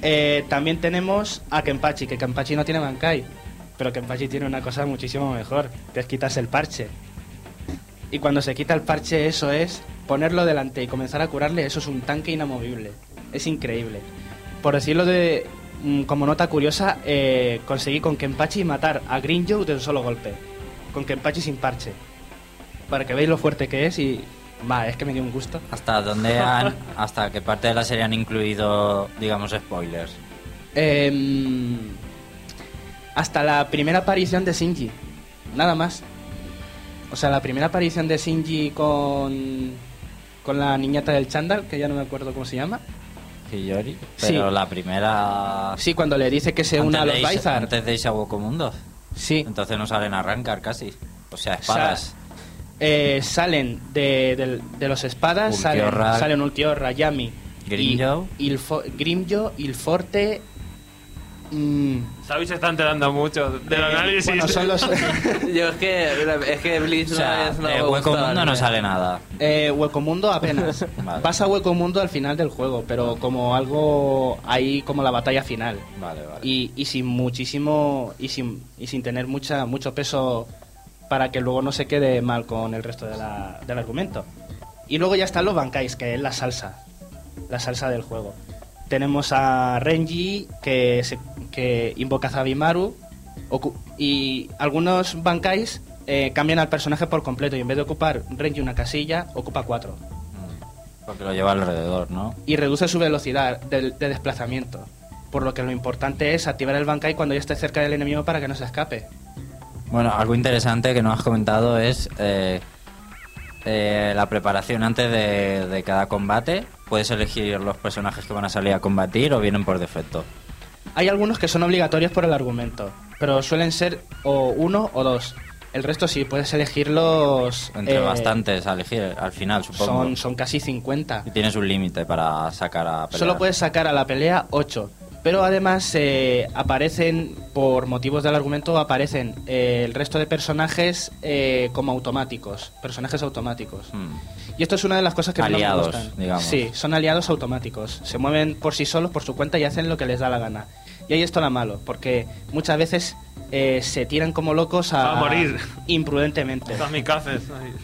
Eh, también tenemos a Kenpachi, que Kenpachi no tiene Bankai, pero Kenpachi tiene una cosa muchísimo mejor, que es quitarse el parche. Y cuando se quita el parche, eso es ponerlo delante y comenzar a curarle, eso es un tanque inamovible. Es increíble. Por decirlo de como nota curiosa, eh, conseguí con Kenpachi matar a Green Joe de un solo golpe. Con Kenpachi sin parche. Para que veáis lo fuerte que es y... Va, es que me dio un gusto. ¿Hasta dónde han, <laughs> hasta qué parte de la serie han incluido, digamos, spoilers? Em, hasta la primera aparición de Shinji. Nada más. O sea, la primera aparición de Shinji con, con la niñata del chándal, que ya no me acuerdo cómo se llama. Hiyori. Sí. Pero la primera... Sí, cuando le dice que se una a los de Baizar. Antes de irse a Wokomundo. Sí. Entonces no salen a arrancar casi. O sea, espadas. Eh, salen de, del- de los espadas, salen, Ulquiorra. salen Ulquiorra, Yami, il Grimjoe, Il Forte. Mm, Xavi se está enterando mucho del eh, análisis. bueno, son los. <laughs> Yo es que, es que Bleach O sea, no es... No me Hueco Mundo no sale nada. Eh, Hueco Mundo apenas. <laughs> Vale. Pasa Hueco Mundo al final del juego, pero como algo ahí como la batalla final. Vale, vale. Y, y sin muchísimo y sin, y sin tener mucha mucho peso para que luego no se quede mal con el resto de la- del argumento. Y luego ya están los Bankais, que es la salsa, la salsa del juego. Tenemos a Renji, que, se- que invoca a Zabimaru, y algunos Bankais eh, cambian al personaje por completo, y en vez de ocupar Renji una casilla, ocupa cuatro. Mm. Porque lo lleva alrededor, ¿no? Y reduce su velocidad de, de desplazamiento. Por lo que lo importante es activar el Bankai cuando ya esté cerca del enemigo para que no se escape. Bueno, algo interesante que no has comentado es eh, eh, la preparación antes de, de cada combate. Puedes elegir los personajes que van a salir a combatir o vienen por defecto. Hay algunos que son obligatorios por el argumento, pero suelen ser o uno o dos. El resto sí, puedes elegirlos... Entre eh, bastantes a elegir al final, supongo. Son, son casi 50. Y tienes un límite para sacar a pelear. Solo puedes sacar a la pelea 8. Pero además eh, aparecen, por motivos del argumento, aparecen eh, el resto de personajes eh, como automáticos. Personajes automáticos. Mm. Y esto es una de las cosas que más Aliados, me gustan. digamos. Sí, son aliados automáticos. Se mueven por sí solos, por su cuenta y hacen lo que les da la gana. Y ahí esto lo malo, porque muchas veces eh, se tiran como locos a, A morir. imprudentemente.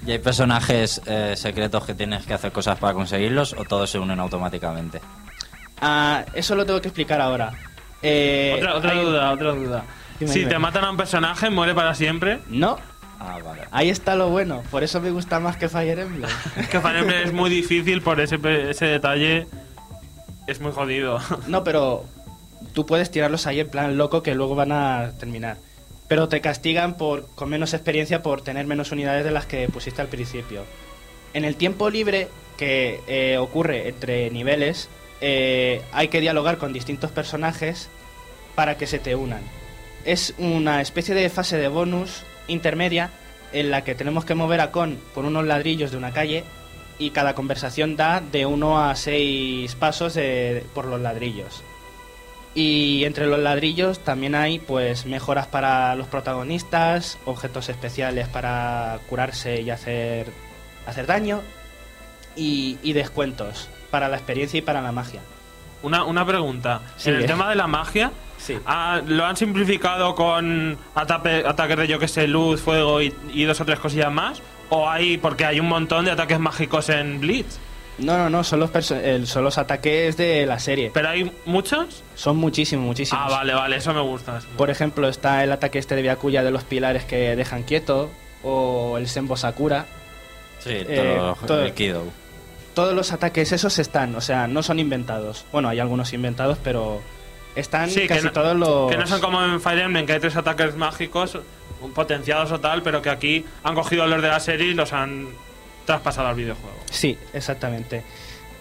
¿Y hay personajes eh, secretos que tienes que hacer cosas para conseguirlos o todos se unen automáticamente? Ah, eso lo tengo que explicar ahora. Eh, otra otra hay- duda, otra duda. Dime, si dime. te matan a un personaje, muere para siempre. No, Ah, vale. ahí está lo bueno. Por eso me gusta más que Fire Emblem. <laughs> Es que Fire Emblem es muy difícil por ese, pe- ese detalle. Es muy jodido. <laughs> No, pero tú puedes tirarlos ahí en plan loco que luego van a terminar. Pero te castigan por con menos experiencia por tener menos unidades de las que pusiste al principio. En el tiempo libre que eh, ocurre entre niveles, eh, hay que dialogar con distintos personajes para que se te unan. Es una especie de fase de bonus intermedia en la que tenemos que mover a Con por unos ladrillos de una calle y cada conversación da de uno a seis pasos por los ladrillos. Y entre los ladrillos también hay pues mejoras para los protagonistas, objetos especiales para curarse y hacer, hacer daño y, y descuentos para la experiencia y para la magia. Una, una pregunta. Sí. En el tema de la magia, Sí. ah, ¿lo han simplificado con ataque- ataques de yo que sé, luz, fuego y, y dos o tres cosillas más? ¿O hay, porque hay un montón de ataques mágicos en Blitz? No, no, no, son los, son los ataques de la serie. ¿Pero hay muchos? Son muchísimos, muchísimos. Ah, vale, vale, eso me gusta. eso Por ejemplo, está el ataque este de Byakuya de los pilares que dejan quieto, o el Senbo Sakura. Sí, Eh, todo, todo- el Kido. Todos los ataques esos están, o sea, no son inventados. Bueno, hay algunos inventados, pero están Sí, que casi no- todos los... Que no son como en Fire Emblem, que hay tres ataques mágicos potenciados o tal, pero que aquí han cogido los de la serie y los han traspasado al videojuego. Sí, exactamente.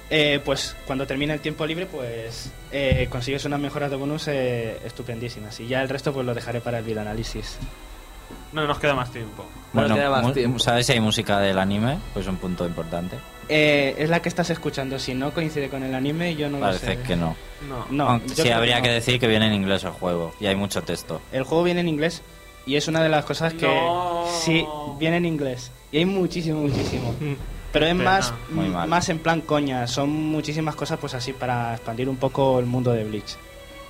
Eh, pues cuando termine el tiempo libre, pues eh, consigues unas mejoras de bonus eh, estupendísimas. Y ya el resto pues lo dejaré para el videoanálisis. No nos queda más tiempo. Bueno, Bueno, queda más mu- tiempo. ¿sabes si hay música del anime? Pues un punto importante. Eh, es la que estás escuchando. Si no coincide con el anime, yo no lo Parece sé. que no. No. No, Aunque sí, habría no. que decir que viene en inglés el juego y hay mucho texto. El juego viene en inglés y es una de las cosas que No. sí viene en inglés y hay muchísimo, muchísimo. Pero es Pena. más, Muy mal. más en plan coña. Son muchísimas cosas, pues así para expandir un poco el mundo de Bleach.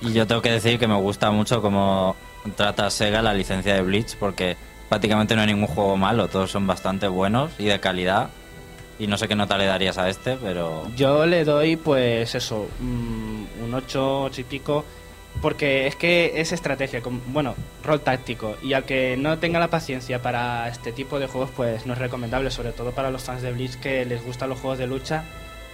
Y yo tengo que decir que me gusta mucho cómo trata Sega la licencia de Bleach porque prácticamente no hay ningún juego malo, todos son bastante buenos y de calidad. Y no sé qué nota le darías a este, pero Yo le doy, pues eso, mm, un 8, 8 y pico. Porque es que es estrategia, bueno, rol táctico. Y al que no tenga la paciencia para este tipo de juegos, pues no es recomendable, sobre todo para los fans de Bleach que les gustan los juegos de lucha,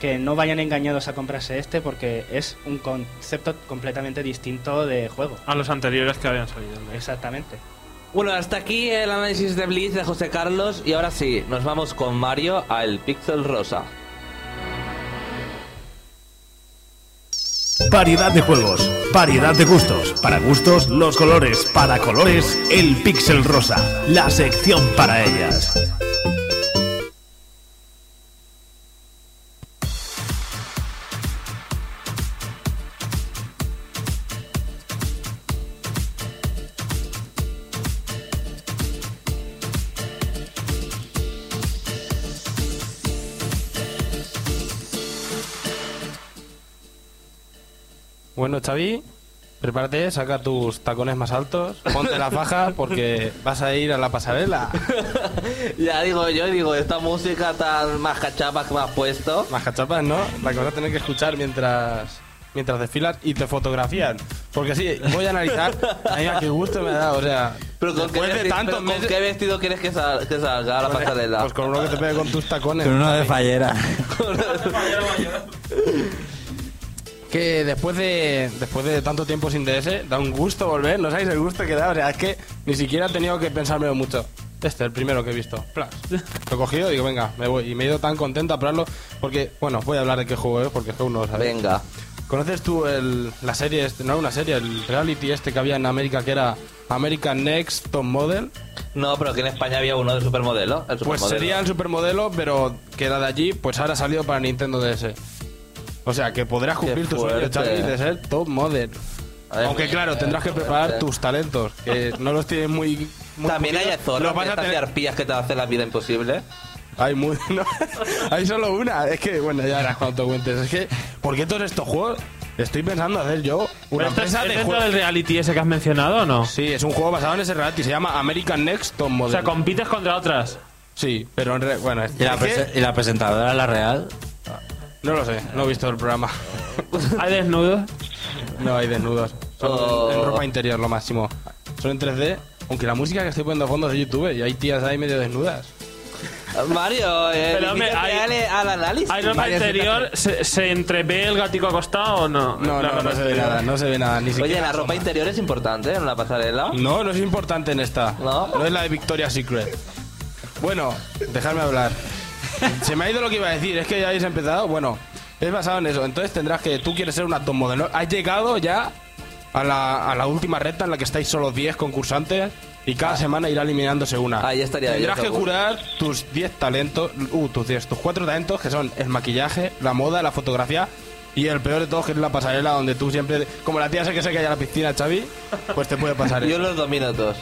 que no vayan engañados a comprarse este porque es un concepto completamente distinto de juego. A los anteriores que habían salido. ¿no? Exactamente. Bueno, hasta aquí el análisis de Blitz de José Carlos y ahora sí, nos vamos con Mario al Pixel Rosa. Variedad de juegos, variedad de gustos. Para gustos, los colores. Para colores, el pixel rosa. La sección para ellas. Bueno, Xavi, prepárate, saca tus tacones más altos, ponte la faja porque vas a ir a la pasarela. <laughs> ya digo yo, digo, esta música tan más cachapa que me has puesto. Más cachapas, ¿no? La que vas a tener que escuchar mientras mientras desfilas y te fotografían. Porque sí, voy a analizar. <laughs> Ay, qué gusto me da, o sea. Pero ¿con, qué, después de vesti- tantos pero ¿con meses- qué vestido quieres que, sal- que salga a la pasarela? Pues con uno que te pegue con tus tacones. con uno de fallera. <laughs> Que después de después de tanto tiempo sin DS, da un gusto volver, no sabéis el gusto que da, o sea, es que ni siquiera he tenido que pensármelo mucho. Este, el primero que he visto. Plas. Lo he cogido y digo, venga, me voy. Y me he ido tan contento a probarlo porque, bueno, voy a hablar de qué juego es porque es que aún no lo sabe. Venga. ¿Conoces tú el, la serie, este, no una serie, el reality este que había en América que era American Next Top Model? No, pero que en España había uno de supermodelo. El Pues sería el supermodelo, pero que era de allí, pues ahora ha salido para Nintendo DS. O sea, que podrás cumplir tu sueño. Xavi, de ser top model. Aunque mira, claro, tendrás que qué preparar fuerte. tus talentos, que <laughs> no los tienes muy... muy También hay zorras de a estas de tener- arpías que te hacen la vida imposible. Hay muy... <laughs> no, hay solo una. Es que, bueno, ya verás cuando te cuentes. Es que, ¿por qué todos estos juegos estoy pensando hacer yo una ¿Pero esto es, empresa es de juegos? del reality ese que has mencionado o no? Sí, es un juego basado en ese reality. Se llama American Next Top O Model. sea, compites contra otras. Sí, pero en re- bueno, es, ¿Y la, y la presentadora, la real? No lo sé, no he visto el programa. Hay desnudos. No hay desnudos. Son Oh. en ropa interior lo máximo. Son en 3D. Aunque la música que estoy poniendo a fondo es de YouTube y hay tías ahí medio desnudas. Mario, eh, Pero, hombre, hay- al análisis. ¿Hay ropa interior? ¿Se, ¿Se entrevé el gatico acostado o no? No, no, no se ve nada, no se ve nada. Ni Oye, siquiera la ropa asoma. interior es importante en una pasarela. No, no es importante en esta. ¿No? No es la de Victoria's Secret. Bueno, dejadme hablar. Se me ha ido lo que iba a decir. Es que ya habéis empezado. Bueno, es basado en eso. Entonces tendrás que. Tú quieres ser una top model. ¿no? Has llegado ya a la, a la última recta en la que estáis solo 10 concursantes. Y cada semana irá eliminándose una. Ah, ya estaría Tendrás que seguro. curar tus 10 talentos. Uh, tus 10, tus 4 talentos que son el maquillaje, la moda, la fotografía. Y el peor de todos que es la pasarela donde tú siempre... Como la tía sé que se cae a la piscina, Xavi, pues te puede pasar <laughs> eso. Yo los domino todos.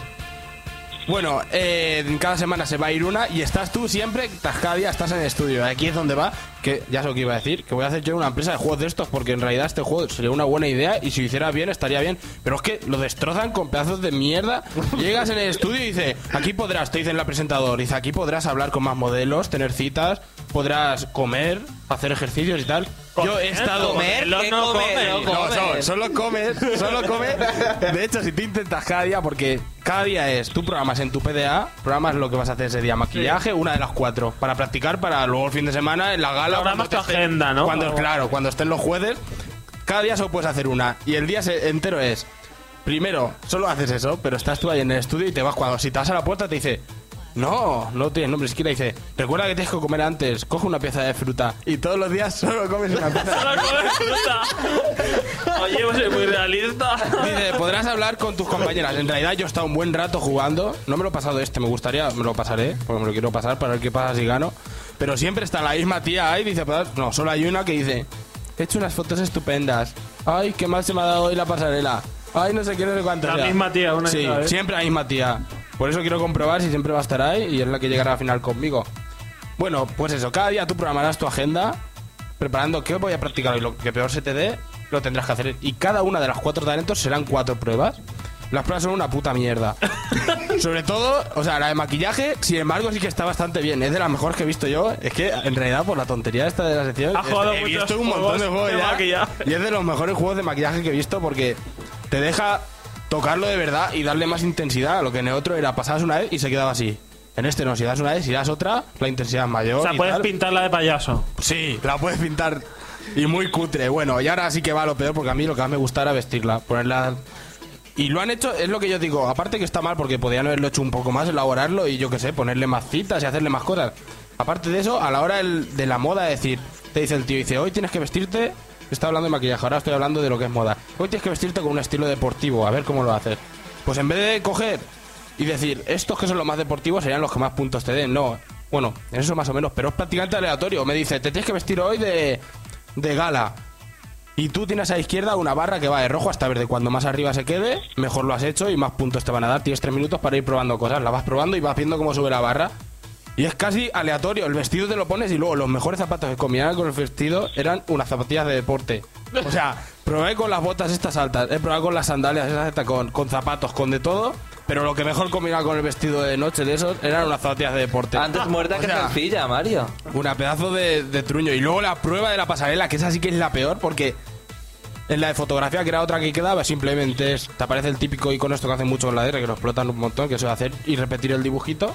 Bueno, eh, cada semana se va a ir una y estás tú siempre, día estás en el estudio. Aquí es donde va, que ya sé lo que iba a decir, que voy a hacer yo una empresa de juegos de estos porque en realidad este juego sería una buena idea y si lo hiciera bien estaría bien. Pero es que lo destrozan con pedazos de mierda. <laughs> Llegas en el estudio y dice, aquí podrás, te dice el presentador, dice, aquí podrás hablar con más modelos, tener citas, podrás comer, hacer ejercicios y tal. Yo he estado... ¿Comer? Comerlo ¿Qué no come? come. No No, solo, solo comes, solo comes. De hecho, si tú intentas cada día, porque cada día es, tú programas en tu PDA, programas lo que vas a hacer ese día, maquillaje, una de las cuatro, para practicar para luego el fin de semana en la gala. Programas cuando tu agenda, ¿no? Cuando, claro, cuando estén los jueves, cada día solo puedes hacer una. Y el día entero es, primero, solo haces eso, pero estás tú ahí en el estudio y te vas, cuando si te vas a la puerta te dice, No, no tiene nombre, siquiera dice, recuerda que tienes que comer antes, coge una pieza de fruta y todos los días <laughs> solo comes una pieza de Solo comes fruta. <laughs> Oye, pues soy muy realista. Dice, podrás hablar con tus compañeras. En realidad yo he estado un buen rato jugando. No me lo he pasado este, me gustaría, me lo pasaré, porque me lo quiero pasar para ver qué pasa si gano. Pero siempre está la misma tía ahí, dice, "Pues, no, solo hay una que dice, he hecho unas fotos estupendas. Ay, qué mal se me ha dado hoy la pasarela. Ay, no sé qué, no sé cuánto. La sea". misma tía, una Sí, vez. siempre la misma tía. Por eso quiero comprobar si siempre va a estar ahí y es la que llegará al final conmigo. Bueno, pues eso, cada día tú programarás tu agenda preparando qué voy a practicar hoy. Lo que peor se te dé, lo tendrás que hacer. Y cada una de las cuatro talentos serán cuatro pruebas. Las pruebas son una puta mierda. <laughs> Sobre todo, o sea, la de maquillaje, sin embargo, sí que está bastante bien. Es de las mejores que he visto yo. Es que, en realidad, por la tontería esta de la sección, Ha jugado he visto un montón de juegos juegos de ya. maquillaje. Y es de los mejores juegos de maquillaje que he visto porque te deja tocarlo de verdad y darle más intensidad a lo que en el otro era pasabas una vez y se quedaba así. En este no, si das una vez, si das otra, la intensidad es mayor. O sea, y puedes tal. pintarla de payaso. Sí, la puedes pintar y muy cutre. Bueno, y ahora sí que va lo peor porque a mí lo que más me gusta era vestirla, ponerla... Y lo han hecho, es lo que yo digo, aparte que está mal porque podían haberlo hecho un poco más, elaborarlo y yo qué sé, ponerle más citas y hacerle más cosas. Aparte de eso, a la hora de la moda, decir, te dice el tío, dice, hoy tienes que vestirte, está hablando de maquillaje, ahora estoy hablando de lo que es moda. Hoy tienes que vestirte con un estilo deportivo, a ver cómo lo haces. Pues en vez de coger y decir, estos que son los más deportivos serían los que más puntos te den, no. Bueno, eso más o menos, pero es prácticamente aleatorio. Me dice, te tienes que vestir hoy de, de gala. Y tú tienes a la izquierda una barra que va de rojo hasta verde. Cuando más arriba se quede, mejor lo has hecho y más puntos te van a dar. Tienes tres minutos para ir probando cosas. La vas probando y vas viendo cómo sube la barra. Y es casi aleatorio. El vestido te lo pones y luego los mejores zapatos que combinaban con el vestido eran unas zapatillas de deporte. O sea, probé con las botas estas altas, he con las sandalias esas de con zapatos, con de todo. Pero lo que mejor combinaba con el vestido de noche de esos eran unas zapatillas de deporte. Antes muerta que sencilla, Mario. una pedazo de, de truño. Y luego la prueba de la pasarela, que esa sí que es la peor, porque en la de fotografía, que era otra que quedaba, simplemente es. Te aparece el típico icono esto que hacen mucho con la DR, que lo explotan un montón, que eso de hacer y repetir el dibujito.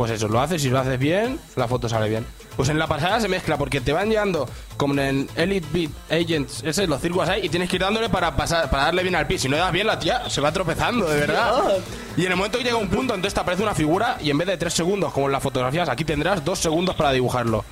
Pues eso, lo haces y lo haces bien, la foto sale bien. Pues en la pasada se mezcla, porque te van llegando, como en Elite Beat Agents, ese, los círculos ahí, y tienes que ir dándole para pasar, para darle bien al pie. Si no das bien, la tía se va tropezando, de verdad. <laughs> Y en el momento que llega un punto, entonces te aparece una figura, y en vez de tres segundos, como en las fotografías, aquí tendrás dos segundos para dibujarlo.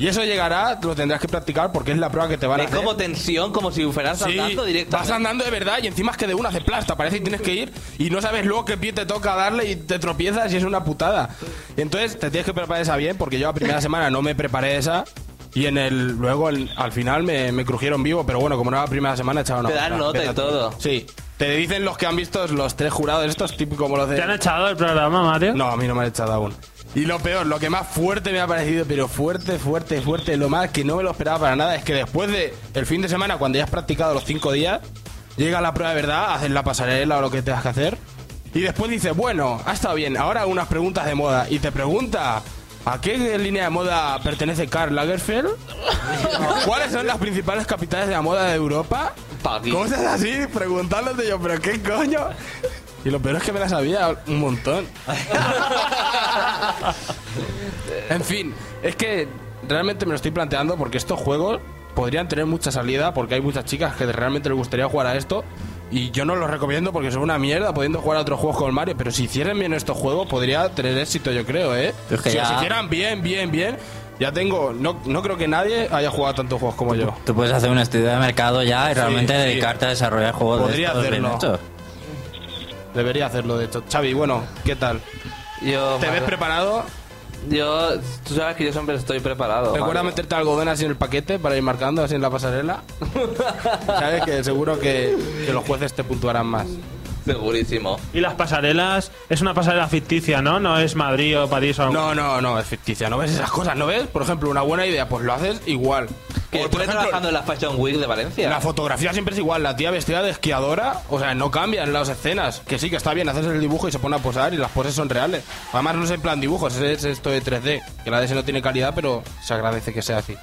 Y eso llegará, lo tendrás que practicar porque es la prueba que te van a Es hacer. como tensión, como si fueras Sí, vas directamente. andando de verdad y encima es que de una hace plasta, parece que tienes que ir y no sabes luego qué pie te toca darle y te tropiezas y es una putada. Entonces te tienes que preparar esa bien porque yo la primera semana no me preparé esa y en el luego el- al final me, me crujieron vivo, pero bueno, como no era la primera semana echaron Te dan nota y todo. Sí. Te dicen los que han visto los tres jurados estos típicos como los de ¿Te han echado el programa, Mario? no, a mí no me han echado aún. Y lo peor, lo que más fuerte me ha parecido, pero fuerte, fuerte, fuerte, lo más que no me lo esperaba para nada, es que después de el fin de semana, cuando ya has practicado los cinco días, llega la prueba de verdad, haces la pasarela o lo que tengas que hacer, y después dices, bueno, ha estado bien, ahora unas preguntas de moda, y te pregunta, ¿a qué línea de moda pertenece Karl Lagerfeld? <laughs> ¿Cuáles son las principales capitales de la moda de Europa? Cosas así, preguntándote yo, ¿pero qué coño? Y lo peor es que me las sabía un montón. <laughs> en fin, es que realmente me lo estoy planteando porque estos juegos podrían tener mucha salida porque hay muchas chicas que realmente les gustaría jugar a esto. Y yo no los recomiendo porque son una mierda pudiendo jugar a otros juegos con el Mario. Pero si hicieran bien estos juegos, podría tener éxito, yo creo, ¿eh? Es que si ya- los hicieran bien, bien, bien, ya tengo. No, no creo que nadie haya jugado tantos juegos como yo. Tú puedes hacer un estudio de mercado ya y realmente sí. dedicarte a desarrollar juegos Podría de estos bien hacerlo. hechos. Debería hacerlo, de hecho. Xavi, bueno, ¿qué tal? Yo, ¿Te ves preparado? yo, tú sabes que yo siempre estoy preparado. Recuerda Mario. meterte algodón así en el paquete para ir marcando así en la pasarela. <laughs> Sabes que seguro que, que los jueces te puntuarán más. Segurísimo. Y las pasarelas, es una pasarela ficticia, ¿no? No es Madrid o París o algo. No, no, no, es ficticia. ¿No ves esas cosas? ¿No ves? Por ejemplo, una buena idea, pues lo haces igual. Que estuve trabajando en la Fashion Week de Valencia. La fotografía siempre es igual, la tía vestida de esquiadora, o sea, no cambia en las escenas. Que sí, que está bien, haces el dibujo y se pone a posar y las poses son reales. Además, no es en plan dibujos, es esto de 3D, que la DS no tiene calidad, pero se agradece que sea así.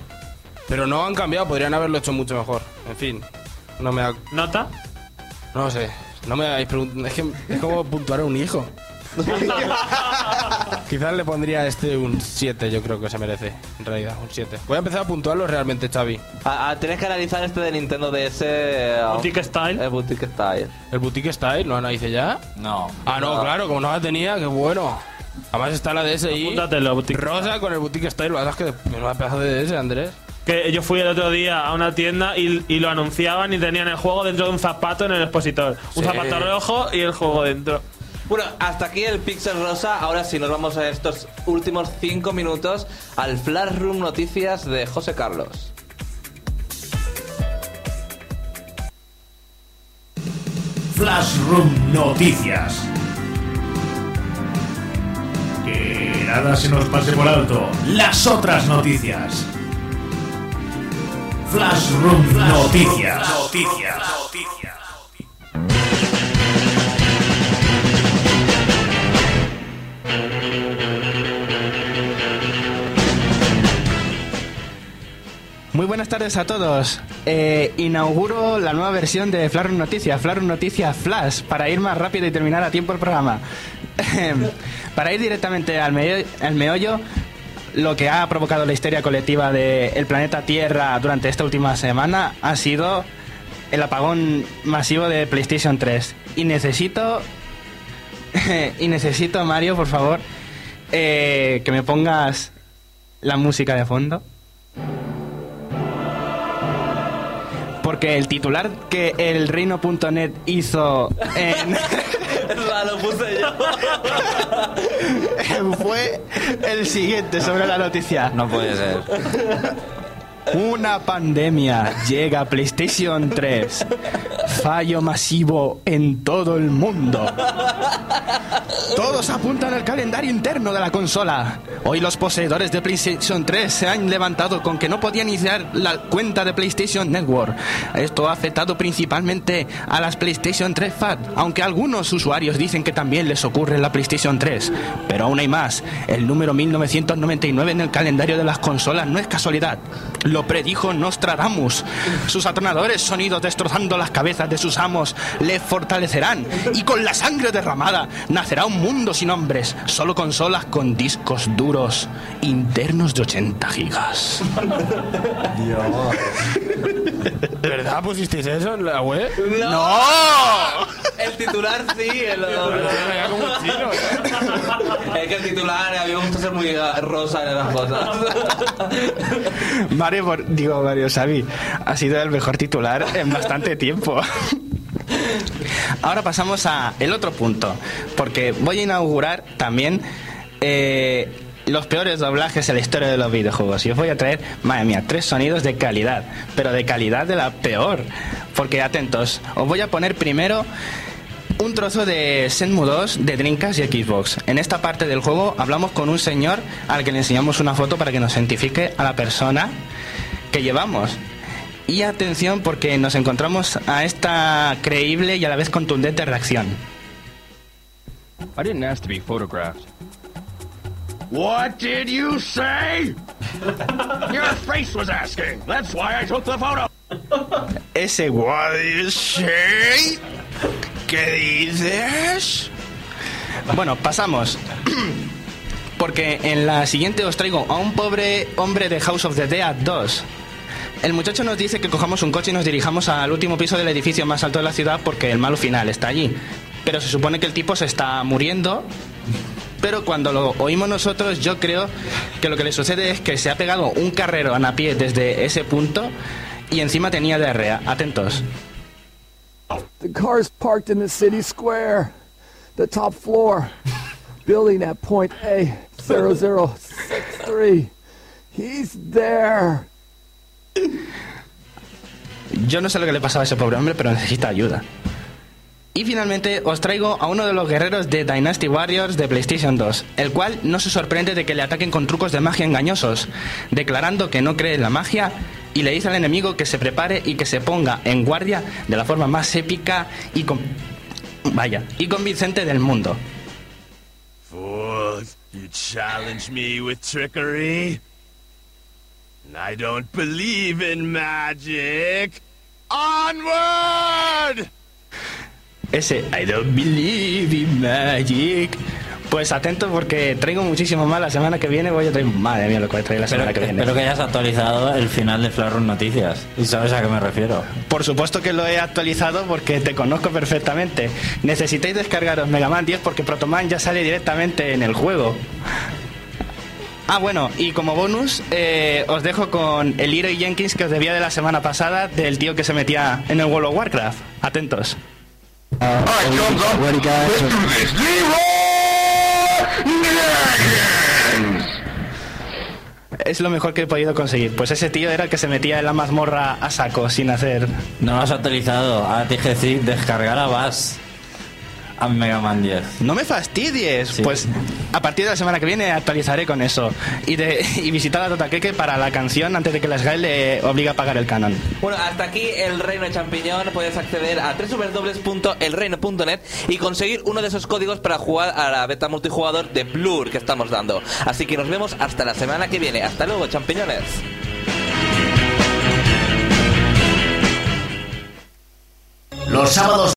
Pero no han cambiado, podrían haberlo hecho mucho mejor. En fin, no me ha... ¿Nota? No sé, no me habéis preguntado. Es que es como puntuar a un hijo. <laughs> Quizás le pondría a este un 7, yo creo que se merece, en realidad, un 7. Voy a empezar a puntuarlo realmente, Xavi. Ah, tienes que analizar este de Nintendo DS. eh, Boutique Style. El Boutique Style. ¿El Boutique Style? ¿No analice ya? No. Ah, no, No. claro, como no la tenía, qué bueno. Además está la DSi Apúntatelo, Boutique. rosa con el Boutique Style. La verdad es que me va a pedazo de DS, Andrés. Que yo fui el otro día a una tienda y, y lo anunciaban y tenían el juego dentro de un zapato en el expositor. Un Sí. zapato rojo y el juego dentro. Bueno, hasta aquí el Pixel Rosa. Ahora sí, nos vamos a estos últimos cinco minutos al Flash Room Noticias de José Carlos. Flashroom Noticias. Que nada se nos pase por alto. Las otras noticias. Flashroom Noticias. Noticias. Muy buenas tardes a todos. Eh, inauguro la nueva versión de Flash Noticias, Flash Noticias Flash, para ir más rápido y terminar a tiempo el programa. <laughs> para ir directamente al, meollo- al meollo, lo que ha provocado la histeria colectiva del planeta Tierra durante esta última semana ha sido el apagón masivo de PlayStation 3. Y necesito, <laughs> y necesito, Mario, por favor, eh, que me pongas la música de fondo. Porque el titular que el reino.net hizo en, <laughs> lo puse yo. <laughs> fue el siguiente sobre la noticia. No puede ser. Una pandemia llega a PlayStation 3. Fallo masivo en todo el mundo. Todos apuntan al calendario interno de la consola. Hoy los poseedores de PlayStation 3 se han levantado con que no podían iniciar la cuenta de PlayStation Network. Esto ha afectado principalmente a las PlayStation 3 FAT, aunque algunos usuarios dicen que también les ocurre en la PlayStation 3. Pero aún hay más. El número 1999 en el calendario de las consolas no es casualidad. Predijo Nostradamus. Sus atronadores sonidos destrozando las cabezas de sus amos les fortalecerán. Y con la sangre derramada nacerá un mundo sin hombres. Solo consolas con discos duros internos de 80 gigas. ¿Verdad pusisteis eso en la web? ¡No! El titular sí, el. Es que el titular a mí me gusta ser muy eh, rosa en las cosas. Mario, por- digo Mario Savi, ha sido el mejor titular en bastante tiempo. Ahora pasamos a el otro punto, porque voy a inaugurar también eh, los peores doblajes en la historia de los videojuegos. Y os voy a traer, madre mía, tres sonidos de calidad, pero de calidad de la peor. Porque atentos, os voy a poner primero un trozo de Shenmue 2 de Dreamcast y Xbox. En esta parte del juego hablamos con un señor al que le enseñamos una foto para que nos identifique a la persona que llevamos. Y atención porque nos encontramos a esta creíble y a la vez contundente reacción. I didn't ask to be photographed. What did you say? Your face was asking. That's why I took the photo. Ese what do you say? ¿Qué dices? Bueno, pasamos. Porque en la siguiente os traigo a un pobre hombre de House of the Dead 2. El muchacho nos dice que cojamos un coche y nos dirijamos al último piso del edificio más alto de la ciudad porque el malo final está allí. Pero se supone que el tipo se está muriendo. Pero cuando lo oímos nosotros, yo creo que lo que le sucede es que se ha pegado un carrero a pie desde ese punto y encima tenía diarrea. Atentos. The car's parked in the city square, the top floor, building at point A, 0063. He's there. Yo no sé lo que le pasaba a ese pobre hombre, pero necesita ayuda. Y finalmente os traigo a uno de los guerreros de Dynasty Warriors de PlayStation 2, el cual no se sorprende de que le ataquen con trucos de magia engañosos, declarando que no cree en la magia y le dice al enemigo que se prepare y que se ponga en guardia de la forma más épica y vaya, y convincente del mundo. Fourth, you challenge me with trickery? I don't believe in magic. Onward! Ese I don't believe in magic. Pues atento porque traigo muchísimo más. La semana que viene voy a traer. Madre mía, lo que voy a traer la semana que viene. espero que hayas actualizado el final de Room Noticias. ¿Y sabes a qué me refiero? Por supuesto que lo he actualizado porque te conozco perfectamente. Necesitáis descargaros Mega Man 10 porque Protoman ya sale directamente en el juego. Ah, bueno, y como bonus, eh, os dejo con el Leroy Jenkins que os debía de la semana pasada del tío que se metía en el World of Warcraft. Atentos. Es lo mejor que he podido conseguir. Pues ese tío era el que se metía en la mazmorra a saco sin hacer. No lo has actualizado. Ahora te dije decir descargar a Bass a Mega Man 10. No me fastidies. Sí. Pues a partir de la semana que viene actualizaré con eso. Y, de, <laughs> y visitar a Totakeke para la canción antes de que la SGAE le obligue a pagar el canon. Bueno, hasta aquí el Reino de Champiñón. Puedes acceder a www.elreino.net y conseguir uno de esos códigos para jugar a la beta multijugador de Blur que estamos dando. Así que nos vemos hasta la semana que viene. Hasta luego, champiñones. Los sábados